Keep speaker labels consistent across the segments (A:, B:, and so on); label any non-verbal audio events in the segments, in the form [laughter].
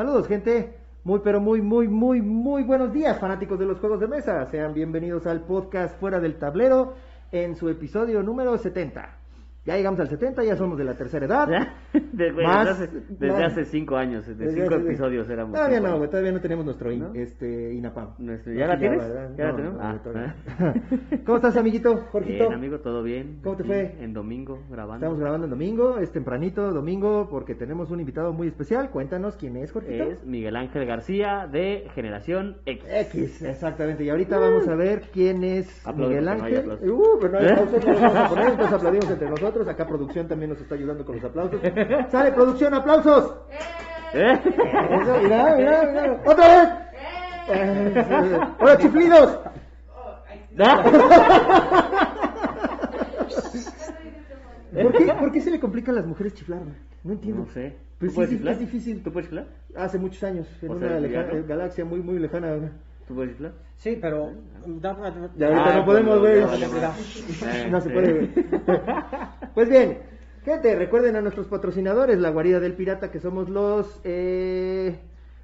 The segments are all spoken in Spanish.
A: Saludos, gente. Muy, pero muy, muy, muy, muy buenos días, fanáticos de los juegos de mesa. Sean bienvenidos al podcast Fuera del Tablero en su episodio número 70. Ya llegamos al 70, ya somos de la tercera edad.
B: ¿Ya? [laughs] De- güey,
A: Más-
B: desde, hace, desde
A: más-
B: hace cinco años, de
A: Desde
B: cinco
A: hace-
B: episodios éramos.
A: Todavía no, güey, todavía no tenemos nuestro in-
B: ¿No?
A: este, INAPAM.
B: Nuestro-
A: No,
B: ¿Ya la tienes? ¿Ya la
A: No,
B: tenemos?
A: no,
B: Ah, ah.
A: no. [laughs] ¿Cómo estás, amiguito? Jorgito.
B: Bien, amigo, todo bien.
A: ¿Cómo te fue?
B: En domingo, grabando.
A: Estamos grabando en domingo, es tempranito domingo, porque tenemos un invitado muy especial. Cuéntanos quién es, Jorgito.
B: Es Miguel Ángel García de Generación X.
A: X, exactamente. Y ahorita vamos a ver quién es
B: Aplausos,
A: Miguel
B: no
A: Ángel.
B: aplausos.
A: uh, pero no hay
B: ¿Eh?
A: aplausos, no los vamos a poner, entonces aplaudimos entre nosotros. Acá producción también nos está ayudando con los aplausos. ¡Sale, producción, aplausos!
B: ¿Eh?
A: Eso, mira, mira, mira. ¡Otra vez! Eh, ¡Hola, chiflidos! ¿Por qué, ¿Por qué se le complica a las mujeres chiflar? No entiendo.
B: No sé.
A: Pues
B: ¿Tú puedes
A: sí,
B: chiflar?
A: es difícil.
B: ¿Tú puedes chiflar?
A: Hace muchos años, en
B: O
A: una eh, galaxia muy, muy lejana.
B: ¿Tú puedes chiflar?
C: Sí, pero...
A: Ya ahorita
B: Ah,
A: no podemos, güey.
B: no,
A: se puede. [laughs] Pues bien, gente, recuerden a nuestros patrocinadores, la guarida del pirata, que somos los eh,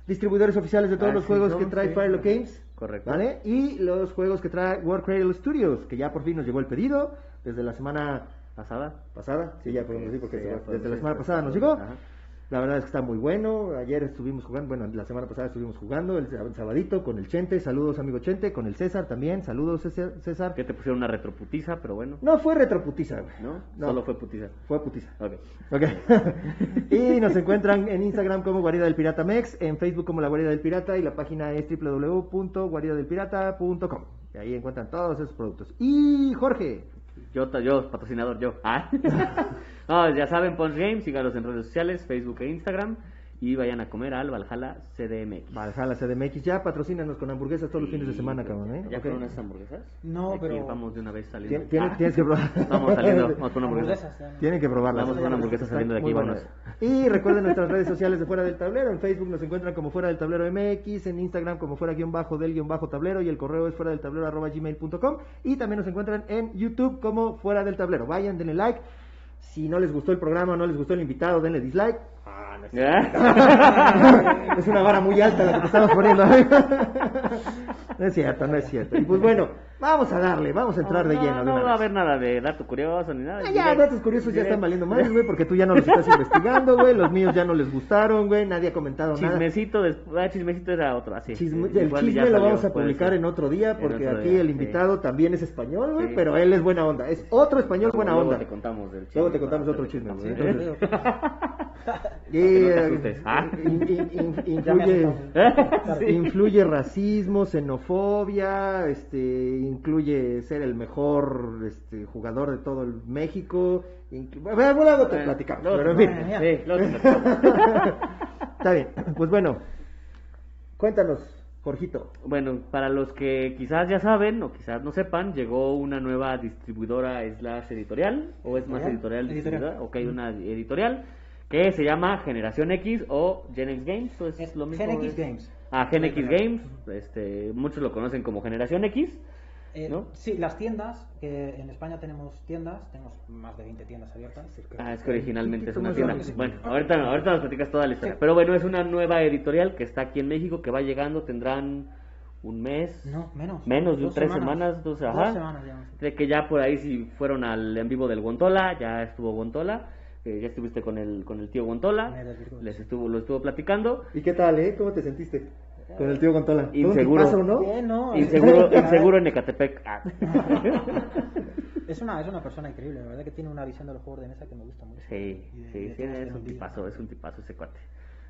A: distribuidores oficiales de todos
B: Ah,
A: los
B: sí,
A: juegos que trae
B: sí.
A: Firelock Games.
B: Correcto.
A: ¿Vale? Y los juegos que trae World Cradle Studios, que ya por fin nos llegó el pedido desde la semana
B: ¿Pasada?
A: pasada. Sí, ya podemos decir porque
B: Sí,
A: se- desde la semana
B: pues,
A: pasada nos llegó.
B: ajá.
A: La verdad es que está muy bueno. Ayer estuvimos jugando, bueno, la semana pasada estuvimos jugando el sab- sabadito con el Chente. Saludos, amigo Chente. Con el César también. Saludos, César. César.
B: Que te pusieron una retroputiza, pero bueno.
A: No fue retroputiza, güey.
B: ¿No?
A: No.
B: Solo fue putiza.
A: Fue putiza.
B: Ok.
A: Ok. [laughs] y nos encuentran en Instagram como Guarida del Pirata Mex, en Facebook como La Guarida del Pirata y la página es www.guaridadelpirata.com. Y ahí encuentran todos esos productos. Y Jorge,
B: Yo, yo, patrocinador, yo. Ah. [laughs] no, ya saben, Punch Games, síganos en redes sociales, Facebook e Instagram. Y vayan a comer al Valhalla CDMX.
A: Valhalla CDMX, ya patrocínanos con hamburguesas todos los fines de semana, cabrón, ¿eh?
B: ¿Ya
A: Ok.
B: fueron esas hamburguesas?
C: No,
B: Hay que
C: pero-
B: Vamos de una vez saliendo.
A: Tien- tiene-
B: Ah.
A: Tienes que probar. [laughs]
B: Vamos saliendo, [laughs] vamos con.
C: Hamburguesas, ya.
A: Tienen que probarlas.
B: Vamos con una hamburguesa
A: Están
B: saliendo de aquí,
A: buenas. Y recuerden nuestras redes sociales de Fuera del Tablero. En Facebook nos encuentran como Fuera del Tablero MX, en Instagram como Fuera guion bajo del guion bajo tablero y el correo es fuera del tablero arroba gmail.com y también nos encuentran en YouTube como Fuera del Tablero. Vayan, denle like. Si no les gustó el programa no les gustó el invitado, denle dislike. Ah, no es
B: ¿Ya? [laughs]
A: es una vara muy alta la que te estamos poniendo. [laughs] no es cierto, no es cierto. Y pues bueno, vamos a darle, vamos a entrar de
B: No,
A: lleno. de
B: No, va a haber nada de dato curioso ni nada.
A: Ah, ya, datos curiosos ya están valiendo más, güey, porque tú ya no los estás investigando, güey. Los míos ya no les gustaron, güey. Nadie ha comentado nada.
B: Chismecito, ah, chismecito era otro, así.
A: Chisme-
B: Eh,
A: el chisme lo vamos a publicar en otro día, porque
B: otro
A: aquí
B: día,
A: el
B: sí.
A: invitado también es español, güey,
B: Sí.
A: pero él es buena onda. Es otro español buena
B: Luego
A: onda.
B: te contamos del
A: Luego te
B: chisme,
A: contamos otro chisme, güey. [laughs] Influye racismo, xenofobia, este, incluye ser el mejor este, jugador de todo el México. Bueno, luego te platicamos, pero en fin.
B: sí. [laughs]
A: Está bien, pues bueno, cuéntanos, Jorgito.
B: Bueno, para los que quizás ya saben o quizás no sepan, llegó una nueva distribuidora slash editorial, o es más
A: Editorial.
B: editorial, ok, una editorial, que se llama Generación X o Gen X Games, o es
C: Es
B: lo mismo.
C: Gen X
B: es-
C: Games.
B: Ah, Gen X Games, este, muchos lo conocen como Generación X,
C: Eh,
B: ¿no?
C: Sí, las tiendas, que en España tenemos tiendas, tenemos más de 20 tiendas abiertas.
B: Ah, es que originalmente es una tienda. Bueno, ahorita, ahorita nos platicas toda la historia.
C: Sí.
B: Pero bueno, es una nueva editorial que está aquí en México, que va llegando, tendrán un mes.
C: No, menos.
B: Menos de
C: Dos
B: tres semanas, dos,
C: Dos
B: ajá.
C: semanas ya.
B: De que ya por ahí si fueron al en vivo del Gontola, ya estuvo Gontola, eh, ya estuviste con el con el tío
C: desvirtué.
B: les estuvo lo estuvo platicando.
A: ¿Y qué tal, eh? ¿Cómo te sentiste con el tío un
B: Inseguro.
A: tipazo, no?
C: Bien, no.
B: Inseguro, inseguro en Ecatepec. Ah. [laughs]
C: Es una, es una persona increíble, la verdad que tiene una visión de los juegos de mesa que me gusta mucho.
B: Sí,
C: de-
B: sí,
C: de
B: sí, es un tipazo, es un tipazo ese cuate.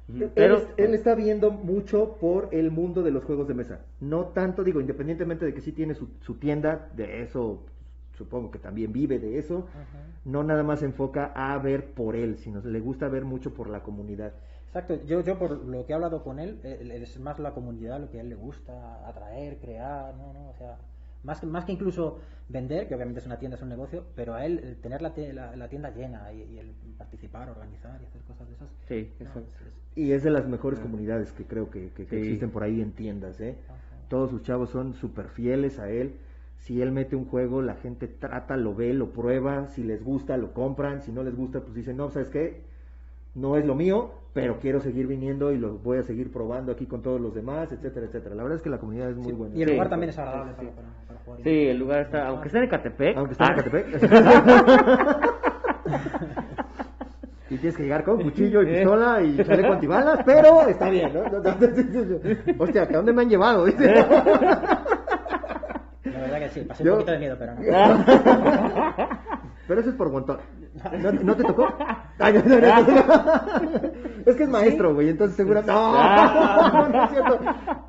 A: Él,
B: Pero
A: él está viendo mucho por el mundo de los juegos de mesa. No tanto, digo, independientemente de que sí tiene su, su tienda, de eso supongo que también vive de eso, no nada más se enfoca a ver por él, sino le gusta ver mucho por la comunidad.
C: Exacto, yo, yo por lo que he hablado con él, él- él es más la comunidad lo que a él le gusta, atraer, crear, no, no, o sea, más que, más que incluso vender, que obviamente es una tienda, es un negocio, pero a él el tener la, la, la tienda llena y, y el participar, organizar y hacer cosas de esas.
B: Sí,
C: no,
B: eso.
C: es- es-
A: Y es de las mejores comunidades que creo que, que- que
B: Sí.
A: existen por ahí en tiendas. ¿eh?
C: Ajá.
A: Todos sus chavos son súper fieles a él. Si él mete un juego, la gente trata, lo ve, lo prueba. Si les gusta, lo compran. Si no les gusta, pues dicen, no, ¿sabes qué? No es lo mío, pero quiero seguir viniendo y lo voy a seguir probando aquí con todos los demás, etcétera, etcétera. La verdad es que la comunidad es muy buena.
C: Y el
B: Sí.
C: lugar también es agradable para, para- para jugar.
B: Sí, el lugar está, aunque esté en Ecatepec.
A: Aunque esté en
B: ah,
A: Ecatepec. [laughs] Y tienes que llegar con cuchillo y pistola y chaleco antibalas, pero está bien, ¿no? Hostia, ¿a dónde me han llevado? Dice.
C: La verdad que sí, pasé
A: Yo-
C: un poquito de miedo, pero no. [laughs]
A: Pero eso es por montón. ¿No, no te tocó? Ay, no, no, no, no. Es que es maestro, güey, entonces seguramente... No, no es cierto.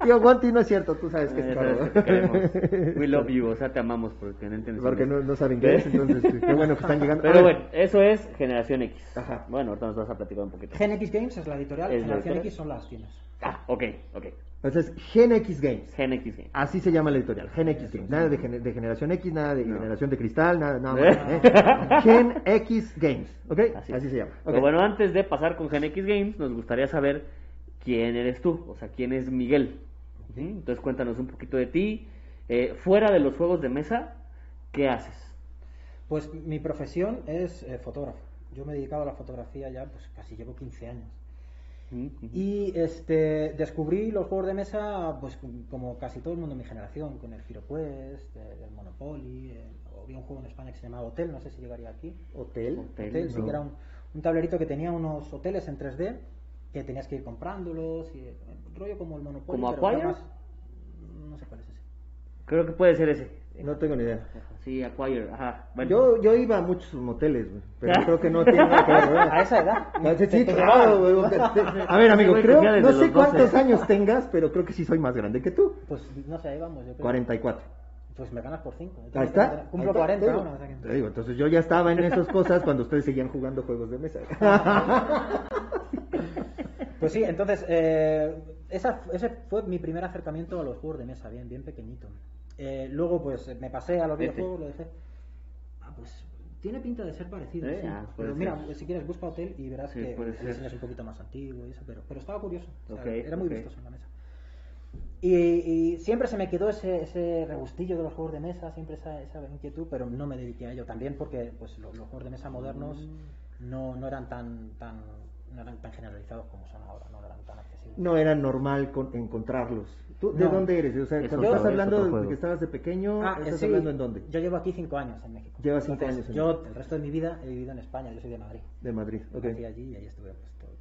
A: Tío Guanti, no es cierto, tú sabes que es
B: te queremos. [laughs] We love you, o sea, te amamos porque no entiendes.
A: Porque no, saben inglés, entonces qué bueno que están llegando.
B: Pero bueno, eso es Generación X.
A: Ajá.
B: Bueno, ahorita nos vas a platicar un poquito.
C: Gen X Games es la editorial,
B: Es la
C: Generación
B: editorial.
C: X son las tiendas.
B: Ah, ok, ok.
A: Entonces, Gen X Games.
B: Gen X Game.
A: Así se llama la editorial, Gen X Games. Nada de, gener- de generación X, nada de
B: No.
A: generación de cristal, nada, nada [laughs] más. ¿eh? Gen X Games, ¿ok?
B: Así,
A: Así, se llama.
B: Pero bueno, antes de pasar con Gen X Games, nos gustaría saber quién eres tú, o sea, quién es Miguel. ¿Sí? Entonces cuéntanos un poquito de ti. Eh, fuera de los juegos de mesa, ¿qué haces?
C: Pues mi profesión es eh, fotógrafo. Yo me he dedicado a la fotografía ya, pues casi llevo 15 años. Y este, descubrí los juegos de mesa, pues como casi todo el mundo de mi generación, con el FiroQuest, el, el Monopoly, el- había un juego en España que se llamaba Hotel, no sé si llegaría aquí.
A: Hotel.
B: Hotel.
C: Hotel, sí que era un, un tablerito que tenía unos hoteles en 3D, que tenías que ir comprándolos, y, eh, rollo como el Monopoly.
B: ¿Como
C: más- no sé cuál es ese.
B: Creo que puede ser ese.
A: No tengo ni idea.
B: Sí, Acquire, ajá. Bueno.
A: Yo, yo iba a muchos moteles, güey, pero [laughs] creo que no tiene nada que ver, güey.
C: A esa edad.
A: Sí, claro, güey, [laughs] A ver, amigo, creo, no sé
B: los 12.
A: cuántos años tengas, pero creo que sí soy más grande que tú.
C: Pues no sé, ahí vamos. Yo creo.
A: 44.
C: Pues me ganas por 5.
A: Ahí está.
C: Cumplo
A: ahí está,
C: 40
A: te digo. digo, entonces yo ya estaba en esas cosas cuando ustedes seguían jugando juegos de mesa. [laughs]
C: Pues sí, entonces, eh, esa, ese fue mi primer acercamiento a los juegos de mesa, bien, bien pequeñito. Eh, luego, pues me pasé a los
B: Este.
C: videojuegos, lo dejé. Ah, pues tiene pinta de ser parecido.
B: Eh,
C: sí.
B: ah,
C: pero mira,
B: ser.
C: si quieres, busca hotel y verás
B: Sí,
C: que el diseño es un poquito más antiguo y eso, pero, pero estaba curioso. o sea,
B: Ok,
C: era muy
B: ok.
C: vistoso en la mesa. Y, y siempre se me quedó ese, ese regustillo de los juegos de mesa, siempre esa, esa inquietud, pero no me dediqué a ello también porque pues, lo- los, juegos de mesa modernos
B: Mm.
C: no, no eran tan, tan no eran tan generalizados como son ahora, no eran tan accesibles.
A: No era normal con- encontrarlos. ¿Tú de
C: No.
A: dónde eres? O sea, cuando estás
B: es
A: hablando de
B: juego.
A: que estabas de pequeño,
C: Ah,
A: ¿estás
C: sí,
A: hablando en dónde?
C: Yo llevo aquí cinco años en México.
A: Llevas cinco
C: Entonces,
A: años en
C: Yo el resto de mi vida he vivido en España, yo soy de Madrid.
A: De Madrid, ok.
C: Nací allí y ahí estuve pues, todo.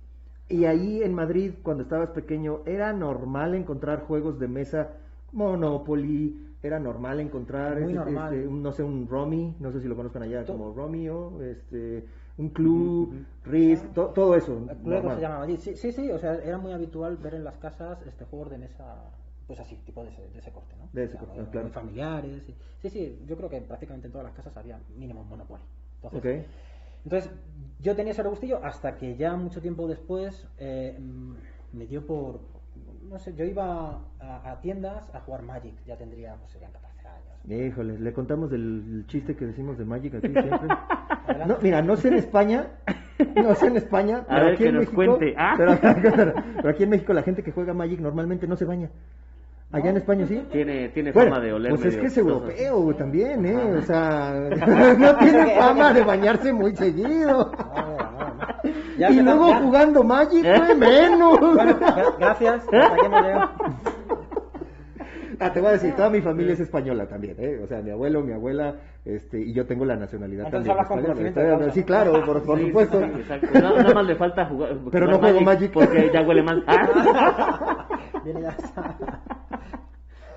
A: Y ahí en Madrid, cuando estabas pequeño, ¿era normal encontrar juegos de mesa Monopoly? ¿Era normal encontrar,
C: Muy
A: este,
C: normal.
A: este, un, no sé, un Romy? No sé si lo conozcan allá
C: To-
A: como Romeo, este, un Club, Risk, to- todo eso.
C: Luego
A: normal.
C: se llamaba allí. Sí, sí, sí, o sea, era muy habitual ver en las casas este juegos de mesa, pues así, tipo de ese, de ese corte, ¿no?
A: De ese
C: O sea,
A: corte,
C: muy-
A: claro.
C: muy familiares. y- Sí, sí, yo creo que prácticamente en todas las casas había mínimo un Monopoly. Entonces. Entonces, yo tenía ese regustillo hasta que ya mucho tiempo después eh, mm, me dio por. No sé, yo iba a, a tiendas a jugar Magic, ya tendría, pues serían 14 años.
A: Híjole, le contamos del chiste que decimos de Magic aquí [laughs] siempre. No, mira, no sé en España, no sé en España, [laughs]
B: A
A: pero
B: ver,
A: aquí
B: que
A: en
B: nos
A: México,
B: cuente. Ah.
A: pero, [laughs] pero aquí en México la gente que juega Magic normalmente no se baña. Allá en España sí.
B: Tiene, tiene
A: Bueno,
B: fama de oler
A: pues es que es europeo también, ¿eh? O sea, [laughs] no tiene [laughs] fama de bañarse muy seguido.
C: No, no, no. Ya
A: y luego
C: ya.
A: jugando Magic, güey, menos.
C: Bueno, gracias. Llegado.
A: Ah, te voy a decir, toda mi familia es española también, ¿eh? O sea, mi abuelo, mi abuela, este, y yo tengo la nacionalidad
C: Entonces
A: también.
C: hablas
A: española. Sí, claro, por, por
B: Sí,
A: supuesto.
B: sí, sí, exacto. Nada, nada más le falta jugar.
A: Pero no juego Magic.
B: Porque ya huele mal. [laughs] Ah.
C: Viene ya está.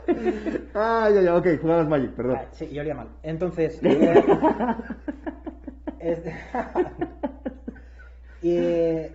C: [laughs]
A: Ah, ya, ya, ok, jugabas Magic, perdón.
C: Ah, sí, yo olía mal. Entonces. [laughs] eh, [laughs] y,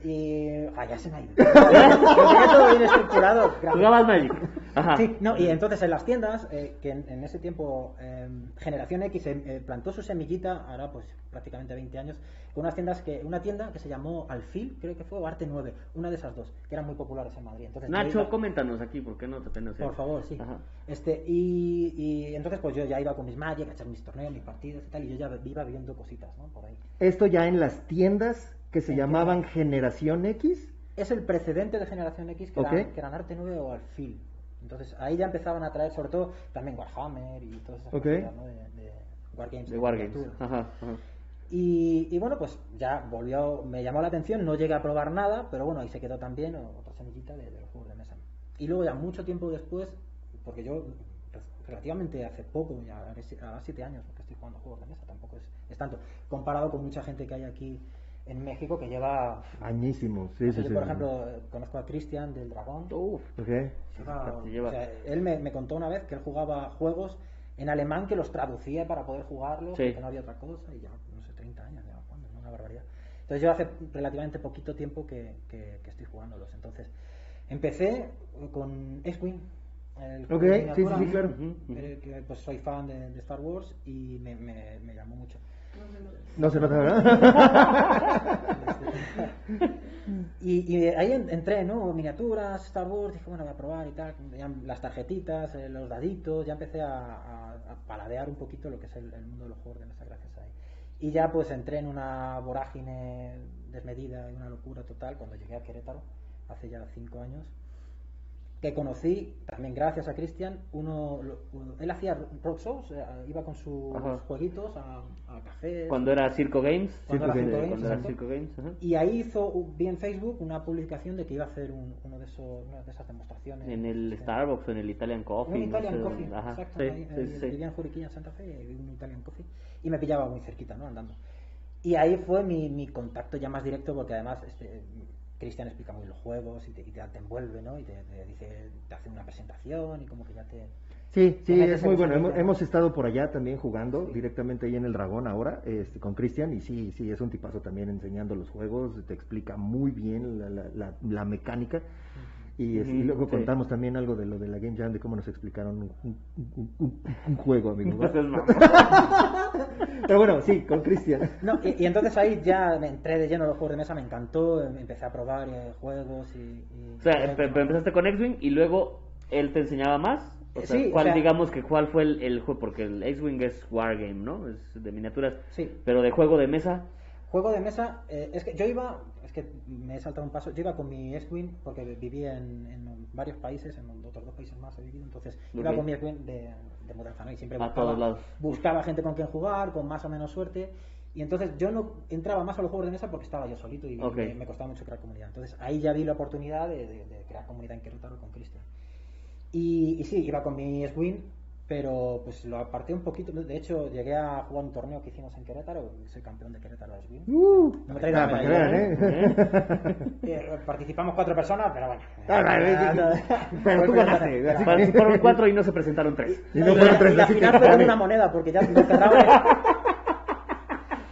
C: y. Ah, ya se me ha ido. Lo tenía todo bien estructurado.
B: Jugabas Magic. Ajá.
C: Sí, no, y entonces en las tiendas, eh, que en, en ese tiempo eh, Generación X eh, eh, plantó su semillita, ahora pues prácticamente 20 años, con unas tiendas que, una tienda que se llamó Alfil, creo que fue, o Arte 9, una de esas dos, que eran muy populares en Madrid. Entonces,
B: Nacho,
C: iba-
B: coméntanos aquí, ¿por qué no te tenés?
C: por favor, sí.
B: Ajá.
C: Este, y, y entonces pues yo ya iba con mis Magic a echar mis torneos, mis partidos y tal, y yo ya iba viendo cositas, ¿no? Por ahí.
A: Esto ya en las tiendas que se llamaban Generación X.
C: Es el precedente de Generación X que,
A: Ok.
C: eran, que eran Arte 9 o Alfil. Entonces ahí ya empezaban a traer sobre todo también Warhammer y todas esas
A: Ok.
C: cosas, ¿no? De, de Wargames.
B: De Wargames.
C: miniaturas.
B: Ajá, ajá.
C: Y, y bueno, pues ya volvió, me llamó la atención, no llegué a probar nada, pero bueno, ahí se quedó también otra semillita de, de los juegos de mesa. Y luego ya mucho tiempo después, porque yo relativamente hace poco, ya a siete años que estoy jugando juegos de mesa, tampoco es, es tanto, comparado con mucha gente que hay aquí en México que lleva
A: Añísimos, sí,
C: yo,
A: sí, sí.
C: por ejemplo, conozco a Cristian del Dragón.
B: Uf,
A: Ok.
C: Lleva-
B: lleva-
C: o sea, él me, me contó una vez que él jugaba juegos en alemán que los traducía para poder jugarlos,
B: Sí.
C: porque no había otra cosa, y ya, no sé, 30 años lleva jugando, ¿no? una barbaridad. Entonces yo hace relativamente poquito tiempo que, que- que estoy jugándolos. Entonces, empecé con X-Wing.
A: Ok, sí, sí, claro.
C: Eh, que, pues soy fan de, de Star Wars y me, me- me llamó mucho.
A: No se nota, ¿verdad? [laughs]
C: Y, y ahí en- entré, ¿no? Miniaturas, Star Wars, dije, bueno, voy a probar y tal. las tarjetitas, eh, los daditos, ya empecé a, paladear un poquito lo que es el, mundo de los juegos de mesa gracias a ahí. Y ya pues entré en una vorágine desmedida y una locura total cuando llegué a Querétaro, hace ya cinco años, que conocí, también gracias a Cristian, uno, lo- uno- él hacía road shows, eh, iba con sus
B: Ajá.
C: jueguitos a, a cafés.
B: Cuando era Circo Games.
C: Cuando era
B: Sí,
C: Circo Games,
B: cuando era. Circo Games, ajá.
C: Y ahí hizo, vi en Facebook una publicación de que iba a hacer un- uno de esos, una de esas demostraciones.
B: En el Starbucks o en el Italian Coffee.
C: Un
B: no
C: Italian
B: sé
C: Coffee.
B: Ajá,
C: exacto.
B: sí,
C: ahí,
B: sí, sí.
C: Vivía en Juriquilla, en Santa Fe, y un Italian Coffee. Y me pillaba muy cerquita, ¿no? Andando. Y ahí fue mi, mi contacto ya más directo, porque además este, Cristian explica muy los juegos y te, y te, te envuelve, ¿no? Y te, te dice, te hace una presentación y como que ya te.
A: Sí, sí, es muy
C: en
A: bueno. Hemos, hemos estado por allá también jugando directamente ahí en el Dragón ahora este, con Cristian y sí, sí, es un tipazo también enseñando los juegos, te explica muy bien la, la, la, la mecánica y, es- y
B: Ujú,
A: luego
B: sí.
A: contamos también algo de lo de la Game Jam, de cómo nos explicaron un, un- un- un- un juego, amigo. [laughs] Pero bueno, sí, con Cristian.
C: No, y, y entonces ahí ya me entré de lleno en los juegos de mesa, me encantó, em- empecé a probar eh, juegos y. y-
B: O sea, em- pero empezaste con X-Wing y luego él te enseñaba más. O sea,
C: Sí, o
B: ¿cuál,
C: sea-
B: digamos que cuál fue el, el juego? Porque el X-Wing es Wargame, ¿no? Es de miniaturas.
C: Sí.
B: Pero de juego de mesa.
C: Juego de mesa, eh, es que yo iba, que me he saltado un paso, yo iba con mi X-Wing porque viví en, en varios países, en otros dos países más he vivido, entonces iba con mi X-Wing de, de mudanza, ¿no? Y siempre
B: A
C: buscaba, buscaba gente con quien jugar, con más o menos suerte, y entonces yo no entraba más a los juegos de mesa porque estaba yo solito y me, me costaba mucho crear comunidad. Entonces ahí ya vi la oportunidad de, de- de crear comunidad en Querétaro con Cristian. Y, y sí, iba con mi X-Wing, pero pues lo aparté un poquito. De hecho, llegué a jugar un torneo que hicimos en Querétaro, soy campeón de Querétaro de X-Wing.
A: Uh,
C: No me traigas
A: ah, para vean, ¿eh? [laughs]
C: Eh, participamos cuatro personas, pero bueno. [laughs]
A: Ah, vale, [laughs] pero tú ganaste,
B: Participaron cuatro y no se presentaron tres.
A: Y no fueron tres,
C: la
A: así que
C: final fue una moneda, porque ya lo cerraba.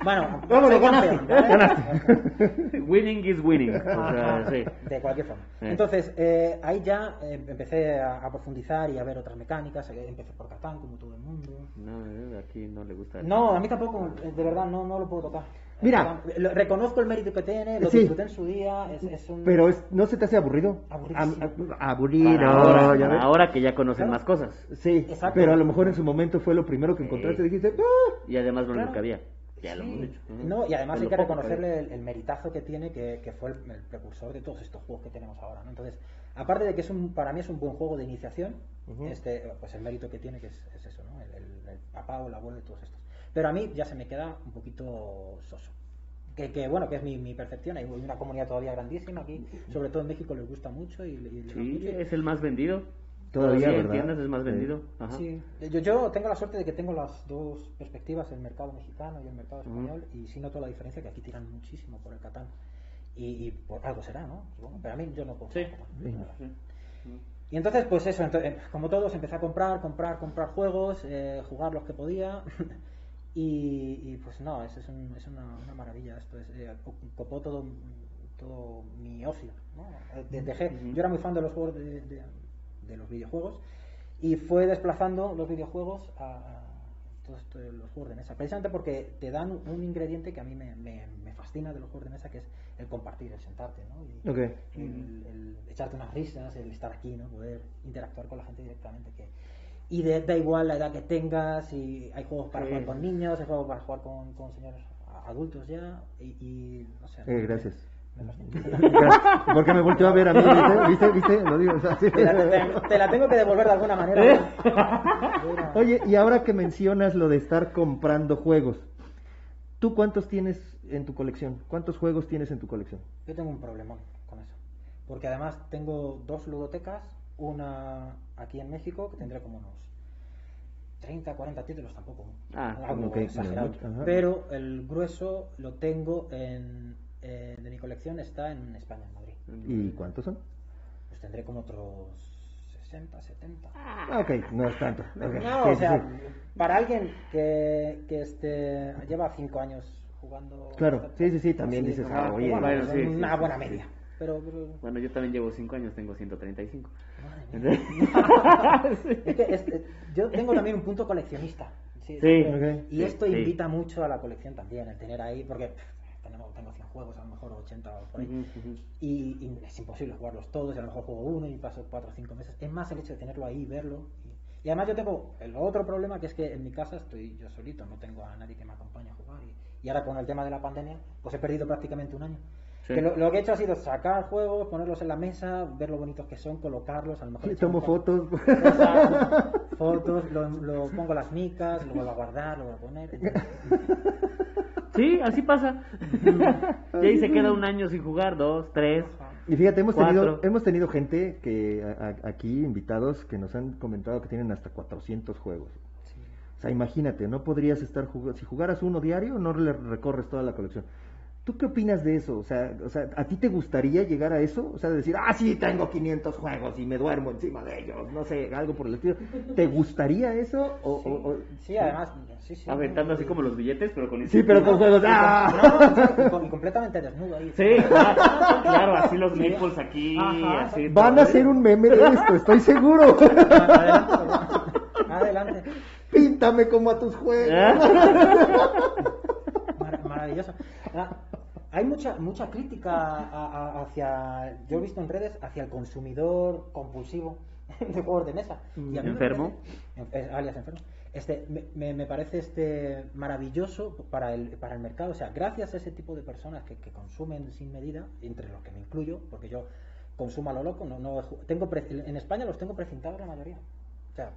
C: Bueno,
A: Vámonos,
C: campeón, ¿vale? [laughs]
B: Winning is winning. O sea,
C: Ajá,
B: sí.
C: De cualquier forma.
B: Sí.
C: Entonces, eh, ahí ya eh, empecé a, a profundizar y a ver otras mecánicas. eh, Empecé por Catán, como todo el mundo.
B: No, eh, aquí no le gusta.
C: No, a mí tampoco, de verdad, no, no lo puedo tocar.
A: Mira.
C: Lo- reconozco el mérito que tiene, lo
A: Sí.
C: disfruté en su día. Es, es un...
A: Pero es, ¿no se te hace aburrido? Aburrido,
B: ahora,
A: ya
B: que ya conocen
C: Claro.
B: más cosas.
A: Sí,
C: Exacto.
A: pero a lo mejor en su momento fue lo primero que encontraste y dijiste, "Ah".
B: Y además lo único
C: Claro.
B: que había. Ya lo
C: Sí.
B: hemos dicho. Ujú.
C: No, y además
B: Es
C: hay que reconocerle el, el meritazo que tiene, que, que fue el, el precursor de todos estos juegos que tenemos ahora. ¿no? Entonces, aparte de que es un, para mí es un buen juego de iniciación, este, pues el mérito que tiene, que es, es eso, ¿no? El, el- el papá o el abuelo de todos estos. Pero a mí ya se me queda un poquito soso. Que, que, bueno, que es mi, mi percepción. Hay una comunidad todavía grandísima aquí, sobre todo en México les gusta mucho. Y,
B: Sí,
C: mucho.
B: es el más vendido.
A: Todavía,
B: en
A: ¿verdad?
B: tiendas es más
A: Sí.
B: vendido. Ajá.
C: Sí, yo, yo tengo la suerte de que tengo las dos perspectivas, el mercado mexicano y el mercado español, y sí noto la diferencia que aquí tiran muchísimo por el Catán. Y, y por algo será, ¿no? Pero a mí yo no puedo.
B: Sí.
A: Sí.
C: Y entonces, pues eso, eh, como todos, empecé a comprar, comprar, comprar juegos, eh, jugar los que podía. [laughs] y, y, pues no, es, es, un- es una, una maravilla. Esto es, eh, copó todo, todo mi ocio. ¿no? Eh, de- dejé. Yo era muy fan de los juegos de, de- de los videojuegos y fue desplazando los videojuegos a, todos esto de los juegos de mesa. Precisamente porque te dan un ingrediente que a mí me, me- me fascina de los juegos de mesa, que es el compartir, el sentarte, ¿no? Y- el, el echarte unas risas, el estar aquí, ¿no? Poder interactuar con la gente directamente. Que... Y de- da igual la edad que tengas, y hay juegos para
B: Sí.
C: jugar con niños, hay juegos para jugar con, con señores adultos ya, y, y no sé.
A: Eh, gracias. Porque me volteó a ver a mí, ¿viste? ¿Viste? ¿Viste? Lo digo, o sea, sí.
C: Te la, te- te la tengo que devolver de alguna manera.
A: ¿Eh? Oye, y ahora que mencionas lo de estar comprando juegos, ¿Tú cuántos tienes en tu colección? ¿Cuántos juegos tienes en tu colección?
C: Yo tengo un problemón con eso. Porque además tengo dos ludotecas, una aquí en México, que tendré como unos 30, 40 títulos tampoco.
B: Ah,
C: algo
A: ok,
C: exagerado. Pero el grueso lo tengo en, eh, de mi colección, está en España, en Madrid.
A: ¿Y cuántos son?
C: Pues tendré como otros 60, 70.
A: Ah, ok, no es tanto.
C: No,
A: sí,
C: o sea,
A: sí.
C: para alguien que, que este, lleva 5 años jugando.
A: Claro, sí, sí, sí, también dices, ah, oye,
C: como,
B: bueno,
C: bueno,
B: sí, sí,
C: una
B: sí,
C: buena
B: sí.
C: media. Pero, pero-
B: Bueno, yo también llevo 5 años, tengo 135.
C: madre mía. [laughs] Es que este, yo tengo también un punto coleccionista. Sí,
B: Sí.
A: Ok.
C: Y
B: Sí,
C: esto
B: sí.
C: invita mucho a la colección también, el tener ahí, porque pff, tengo 100 juegos, a lo mejor 80 o por ahí.
B: Ujú, ujú.
C: Y, y es imposible jugarlos todos, y a lo mejor juego uno y paso 4 o 5 meses. Es más el hecho de tenerlo ahí, verlo. Y, y además yo tengo el otro problema, que es que en mi casa estoy yo solito, no tengo a nadie que me acompañe a jugar. Y, y ahora con el tema de la pandemia, pues he perdido prácticamente un año.
B: Sí.
C: Que lo, lo que he hecho ha sido sacar juegos, ponerlos en la mesa, ver lo bonitos que son, colocarlos, a lo mejor...
A: Tomo fotos. [laughs]
C: Fotos, lo, lo pongo las micas, lo vuelvo a guardar, lo vuelvo a poner.
B: Sí, así pasa. y ahí se queda un año sin jugar, dos, tres.
A: Y fíjate, hemos tenido, hemos tenido gente que a- a- aquí, invitados, que nos han comentado que tienen hasta 400 juegos. O sea, imagínate, no podrías estar jugando, si jugaras uno diario, no le recorres toda la colección. ¿Tú qué opinas de eso? O sea, o sea, ¿a ti te gustaría llegar a eso? O sea, de decir, ah, sí, tengo 500 juegos y me duermo encima de ellos, no sé, algo por el estilo. ¿Te gustaría eso? O,
C: Sí,
A: o- o-
C: sí, además, sí, sí.
B: Aventando así como los billetes, pero con
A: Sí, pero con juegos. ¡Ah!
C: No, y con- completamente desnudo ahí.
B: Sí, claro, claro, así los maples aquí,
C: Ajá.
B: así.
A: Van a hacer un meme de esto, estoy seguro. [laughs]
C: Adelante, adelante.
A: Píntame como a tus juegos.
C: Mar- maravilloso. Ah, Hay mucha mucha crítica a- a- hacia, yo he visto en redes, hacia el consumidor compulsivo [laughs] de juegos de mesa. Y a mí me
B: Enfermo.
C: parece- en- alias enfermo. Este, me, me- me parece este maravilloso para el, para el mercado. O sea, gracias a ese tipo de personas que, que consumen sin medida, entre los que me incluyo, porque yo consumo a lo loco, no, no tengo pre- en España los tengo precintados la mayoría. O sea,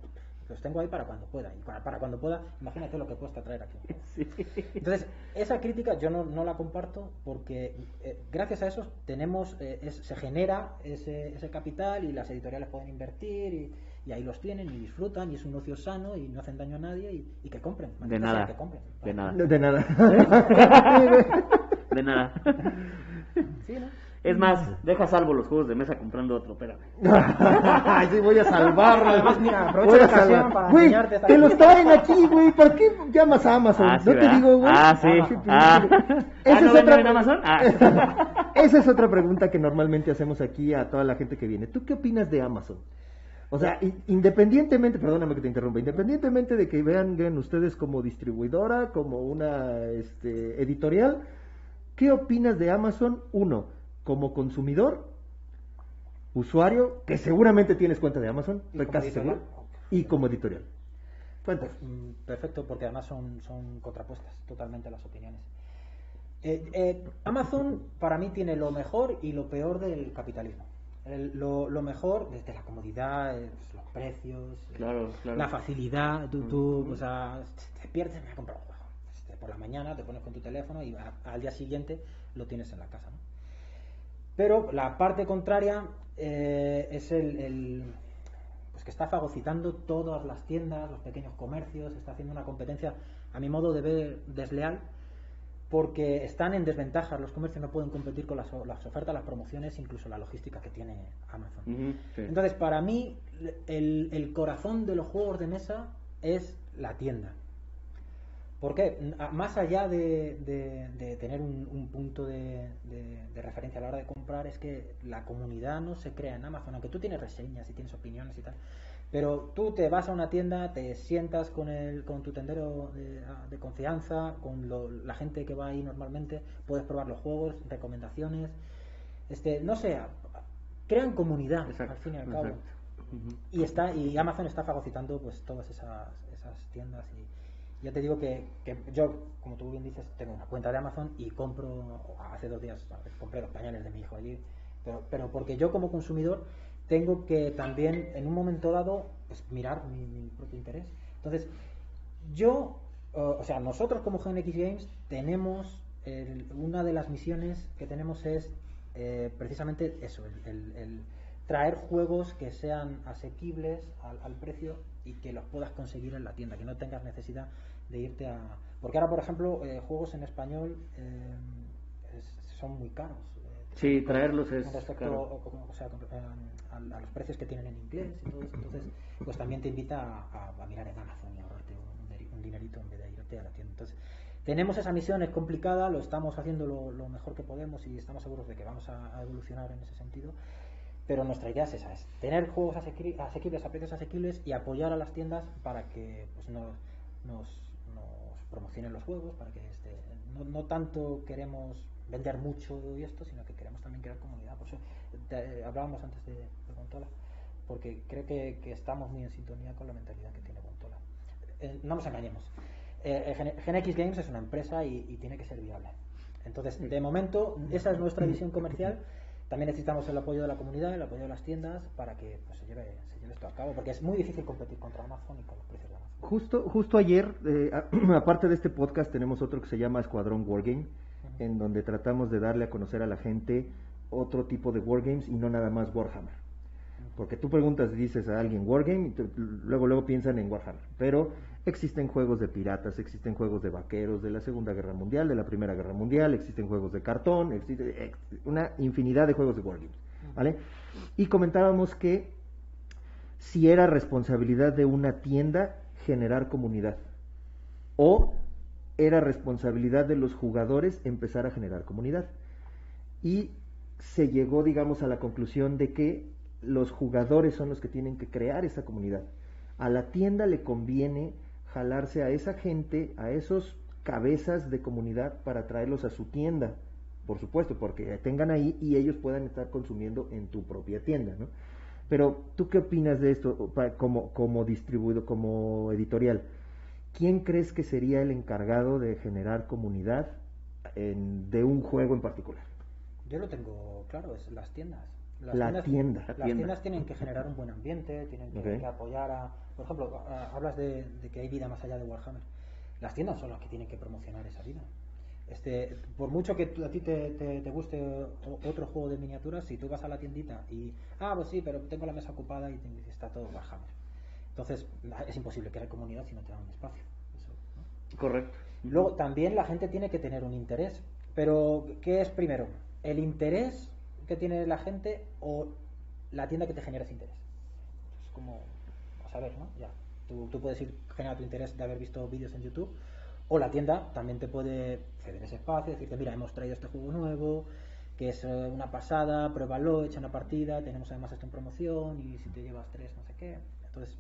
C: los tengo ahí para cuando pueda. Y para, para cuando pueda, imagínate lo que cuesta traer aquí. [laughs]
B: Sí.
C: Entonces, esa crítica yo no, no la comparto porque eh, gracias a eso tenemos, eh, es- se genera ese, ese capital y las editoriales pueden invertir y, y ahí los tienen y disfrutan y es un ocio sano y no hacen daño a nadie y, y que compren.
B: De nada.
C: que compren.
B: De nada.
A: De nada. [laughs]
B: De nada. [laughs]
C: Sí, ¿no?
B: Es más, deja salvo los juegos de mesa comprando otro, espérame. [laughs]
A: Sí, voy a salvarlo. [laughs]
C: Además, mira, aprovecho
A: Voy a
C: la ocasión para
A: Güey,
C: enseñarte
A: te
C: cosa.
A: traen aquí, güey. ¿Para qué llamas a Amazon?
B: Ah, sí,
A: no te digo, güey.
B: Ah,
A: sí.
B: Ah, [laughs]
A: Esa
B: ¿Ah, no
A: es otra-
B: en Amazon? Ah.
A: Esa es otra pregunta que normalmente hacemos aquí a toda la gente que viene. ¿Tú qué opinas de Amazon? O sea, independientemente, perdóname que te interrumpa, independientemente de que vean, vean ustedes como distribuidora, como una este, editorial, ¿qué opinas de Amazon? Uno, como consumidor, usuario, que seguramente tienes cuenta de Amazon,
C: ¿Y
A: estoy
C: como
A: casi
C: editorial?
A: seguro, y como editorial. Cuéntanos.
C: Mm, Perfecto, porque además son, son contrapuestas totalmente las opiniones. Eh, eh, Amazon para mí tiene lo mejor y lo peor del capitalismo. El- lo, lo mejor desde la comodidad, eh, pues, los precios, eh,
B: Claro, claro.
C: la facilidad. Tú, tú, o sea, te pierdes, me he comprado un juego. Este, por la mañana te pones con tu teléfono y a- al día siguiente lo tienes en la casa. ¿no? Pero la parte contraria eh, es el, el- pues que está fagocitando todas las tiendas, los pequeños comercios, está haciendo una competencia, a mi modo de ver, desleal, porque están en desventaja. Los comercios no pueden competir con las, ofertas, las promociones, incluso la logística que tiene Amazon.
B: Sí.
C: Entonces, para mí, el, el corazón de los juegos de mesa es la tienda. ¿Por qué? Más allá de, de- de tener un, un punto de, referencia a la hora de comprar, es que la comunidad no se crea en Amazon, aunque tú tienes reseñas y tienes opiniones y tal. Pero tú te vas a una tienda, te sientas con, el, con tu tendero de, confianza, con lo- la gente que va ahí normalmente, puedes probar los juegos, recomendaciones. Este, no sé, crean comunidad
B: Exacto,
C: al fin y al cabo. Y está y Amazon está fagocitando pues todas esas, esas tiendas y ya te digo que, que yo, como tú bien dices, tengo una cuenta de Amazon y compro, hace dos días compré los pañales de mi hijo allí, pero, pero porque yo como consumidor tengo que también en un momento dado pues mirar mi, propio interés. Entonces, yo o sea, nosotros como GNX Games tenemos, una de las misiones que tenemos es eh, precisamente eso, el, traer juegos que sean asequibles al precio y que los puedas conseguir en la tienda, que no tengas necesidad de irte a... Porque ahora, por ejemplo, eh, juegos en español eh, es- son muy caros. eh,
B: Sí, traerlos es
C: con respecto o- sea, con- a, a los precios que tienen en inglés y todo eso. Entonces, pues también te invita a, a- a mirar en Amazon y ahorrarte un, dinerito en vez de irte a la tienda. Entonces, tenemos esa misión, es complicada, lo estamos haciendo lo, lo mejor que podemos y estamos seguros de que vamos a, evolucionar en ese sentido. Pero nuestra idea es esa, es tener juegos asequi- asequibles a precios asequibles y apoyar a las tiendas para que pues, nos, nos promocionen los juegos, para que este, no, no tanto queremos vender mucho y esto, sino que queremos también crear comunidad. Por eso te- hablábamos antes de, de Gontola, porque creo que, que estamos muy en sintonía con la mentalidad que tiene Gontola. Eh, no nos engañemos. Eh, eh, Gen- GenX Games es una empresa y, y tiene que ser viable. Entonces, de momento, esa es nuestra visión comercial. [laughs] También necesitamos el apoyo de la comunidad, el apoyo de las tiendas para que pues, se, lleve, se lleve esto a cabo, porque es muy difícil competir contra Amazon y con los precios de Amazon.
A: Justo, justo ayer, eh, [clears throat] aparte de este podcast, tenemos otro que se llama Escuadrón Wargame, en donde tratamos de darle a conocer a la gente otro tipo de Wargames y no nada más Warhammer. Porque tú preguntas y dices a alguien Wargame y te- luego luego piensan en Warhammer. Pero existen juegos de piratas, existen juegos de vaqueros de la Segunda Guerra Mundial, de la Primera Guerra Mundial, existen juegos de cartón, existe ex- una infinidad de juegos de Wargames. ¿Vale? Y comentábamos que si era responsabilidad de una tienda generar comunidad o era responsabilidad de los jugadores empezar a generar comunidad. Y se llegó, digamos, a la conclusión de que los jugadores son los que tienen que crear esa comunidad. A la tienda le conviene jalarse a esa gente, a esos cabezas de comunidad para traerlos a su tienda, por supuesto, porque tengan ahí y ellos puedan estar consumiendo en tu propia tienda, ¿no? Pero, ¿tú qué opinas de esto como, como distribuido, como editorial? ¿Quién crees que sería el encargado de generar comunidad de un juego en particular?
C: Yo lo tengo claro, es las tiendas. Las
A: La
C: tiendas,
A: tienda.
B: La
C: Las
B: tienda.
C: tiendas tienen que generar un buen ambiente, tienen que, apoyar a... Por ejemplo, hablas de, de que hay vida más allá de Warhammer. Las tiendas son las que tienen que promocionar esa vida. Este, por mucho que a ti te, te- te guste otro juego de miniaturas, si tú vas a la tiendita y, ah, pues sí, pero tengo la mesa ocupada y está todo Warhammer. Entonces, es imposible crear comunidad si no te dan un espacio. Eso, ¿no?
B: Correcto.
C: Luego, también la gente tiene que tener un interés. Pero, ¿qué es primero? ¿El interés que tiene la gente o la tienda que te genera ese interés? Es como, a saber, ¿no? Ya. Tú, tú puedes ir generar tu interés de haber visto vídeos en YouTube o la tienda también te puede ceder ese espacio, decirte, mira, hemos traído este juego nuevo, que es eh, una pasada, pruébalo, echa una partida, tenemos además esto en promoción y si te llevas tres, no sé qué. Entonces,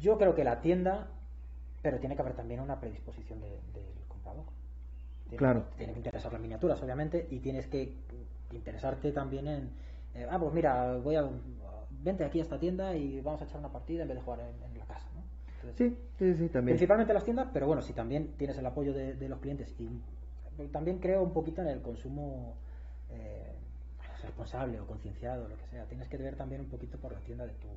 C: yo creo que la tienda, pero tiene que haber también una predisposición de- del comprador. Tiene,
A: Claro.
C: Tiene que interesar las miniaturas, obviamente, y tienes que interesarte también en. eh, ah, pues mira, voy a. Vente aquí a esta tienda y vamos a echar una partida en vez de jugar en, en la casa. ¿no? Entonces,
A: Sí, sí, sí, también.
C: Principalmente las tiendas, pero bueno, si también tienes el apoyo de, de los clientes y también creo un poquito en el consumo eh, responsable o concienciado, lo que sea. Tienes que ver también un poquito por la tienda de tu,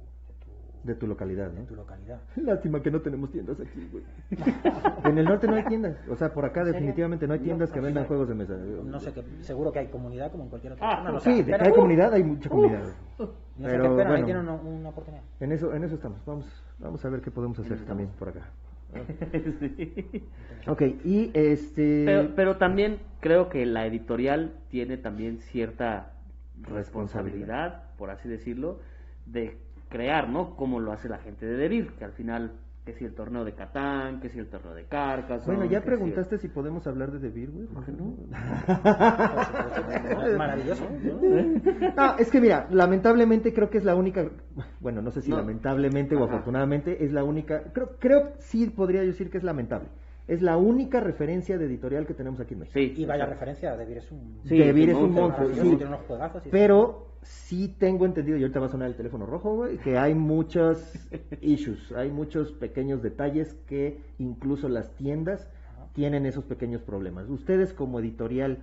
C: de tu,
A: localidad,
C: de
A: ¿no?
C: tu localidad. [laughs]
A: Lástima que no tenemos tiendas aquí, güey. [laughs] en el norte no hay tiendas. O sea, por acá definitivamente no hay tiendas que
C: No,
A: vendan
C: no.
A: juegos de mesa.
C: No sé, que, seguro que hay comunidad como en cualquier otra
B: Ah,
C: zona, no
A: Sí,
C: pero-
A: que hay comunidad, hay mucha comunidad.
C: No sé
A: Pero,
C: qué esperan, ahí
A: bueno.
C: tienen una, una oportunidad.
A: En eso, en eso estamos. Vamos, vamos a ver qué podemos hacer también por acá. [laughs]
B: Sí.
A: Ok, y este...
B: Pero, pero también creo que la editorial tiene también cierta responsabilidad, por así decirlo, de crear, ¿no? Como lo hace la gente de Devir, que al final, que si el torneo de Catán, que si el torneo de Carcassonne.
A: Bueno, ya
B: si-
A: preguntaste si podemos hablar de Devir, güey. ¿Por qué no?
C: Es maravilloso. ¿no?
A: No, [laughs] es que mira, lamentablemente creo que es la única, bueno, no sé si
B: No.
A: lamentablemente o afortunadamente, es la única, creo, creo sí podría decir que es lamentable. Es la única referencia de editorial que tenemos aquí en México.
B: Sí,
C: Y vaya
B: exacto.
C: referencia, Devir es un...
B: Sí,
A: Devir
B: es
A: es
B: un monstruo,
A: monstruo,
C: maravilloso,
A: sí.
C: tiene unos juegazos y-
A: Pero sí tengo entendido, y ahorita va a sonar el teléfono rojo, güey, que hay muchos [laughs] issues, hay muchos pequeños detalles que incluso las tiendas
C: Ajá.
A: tienen esos pequeños problemas. Ustedes como editorial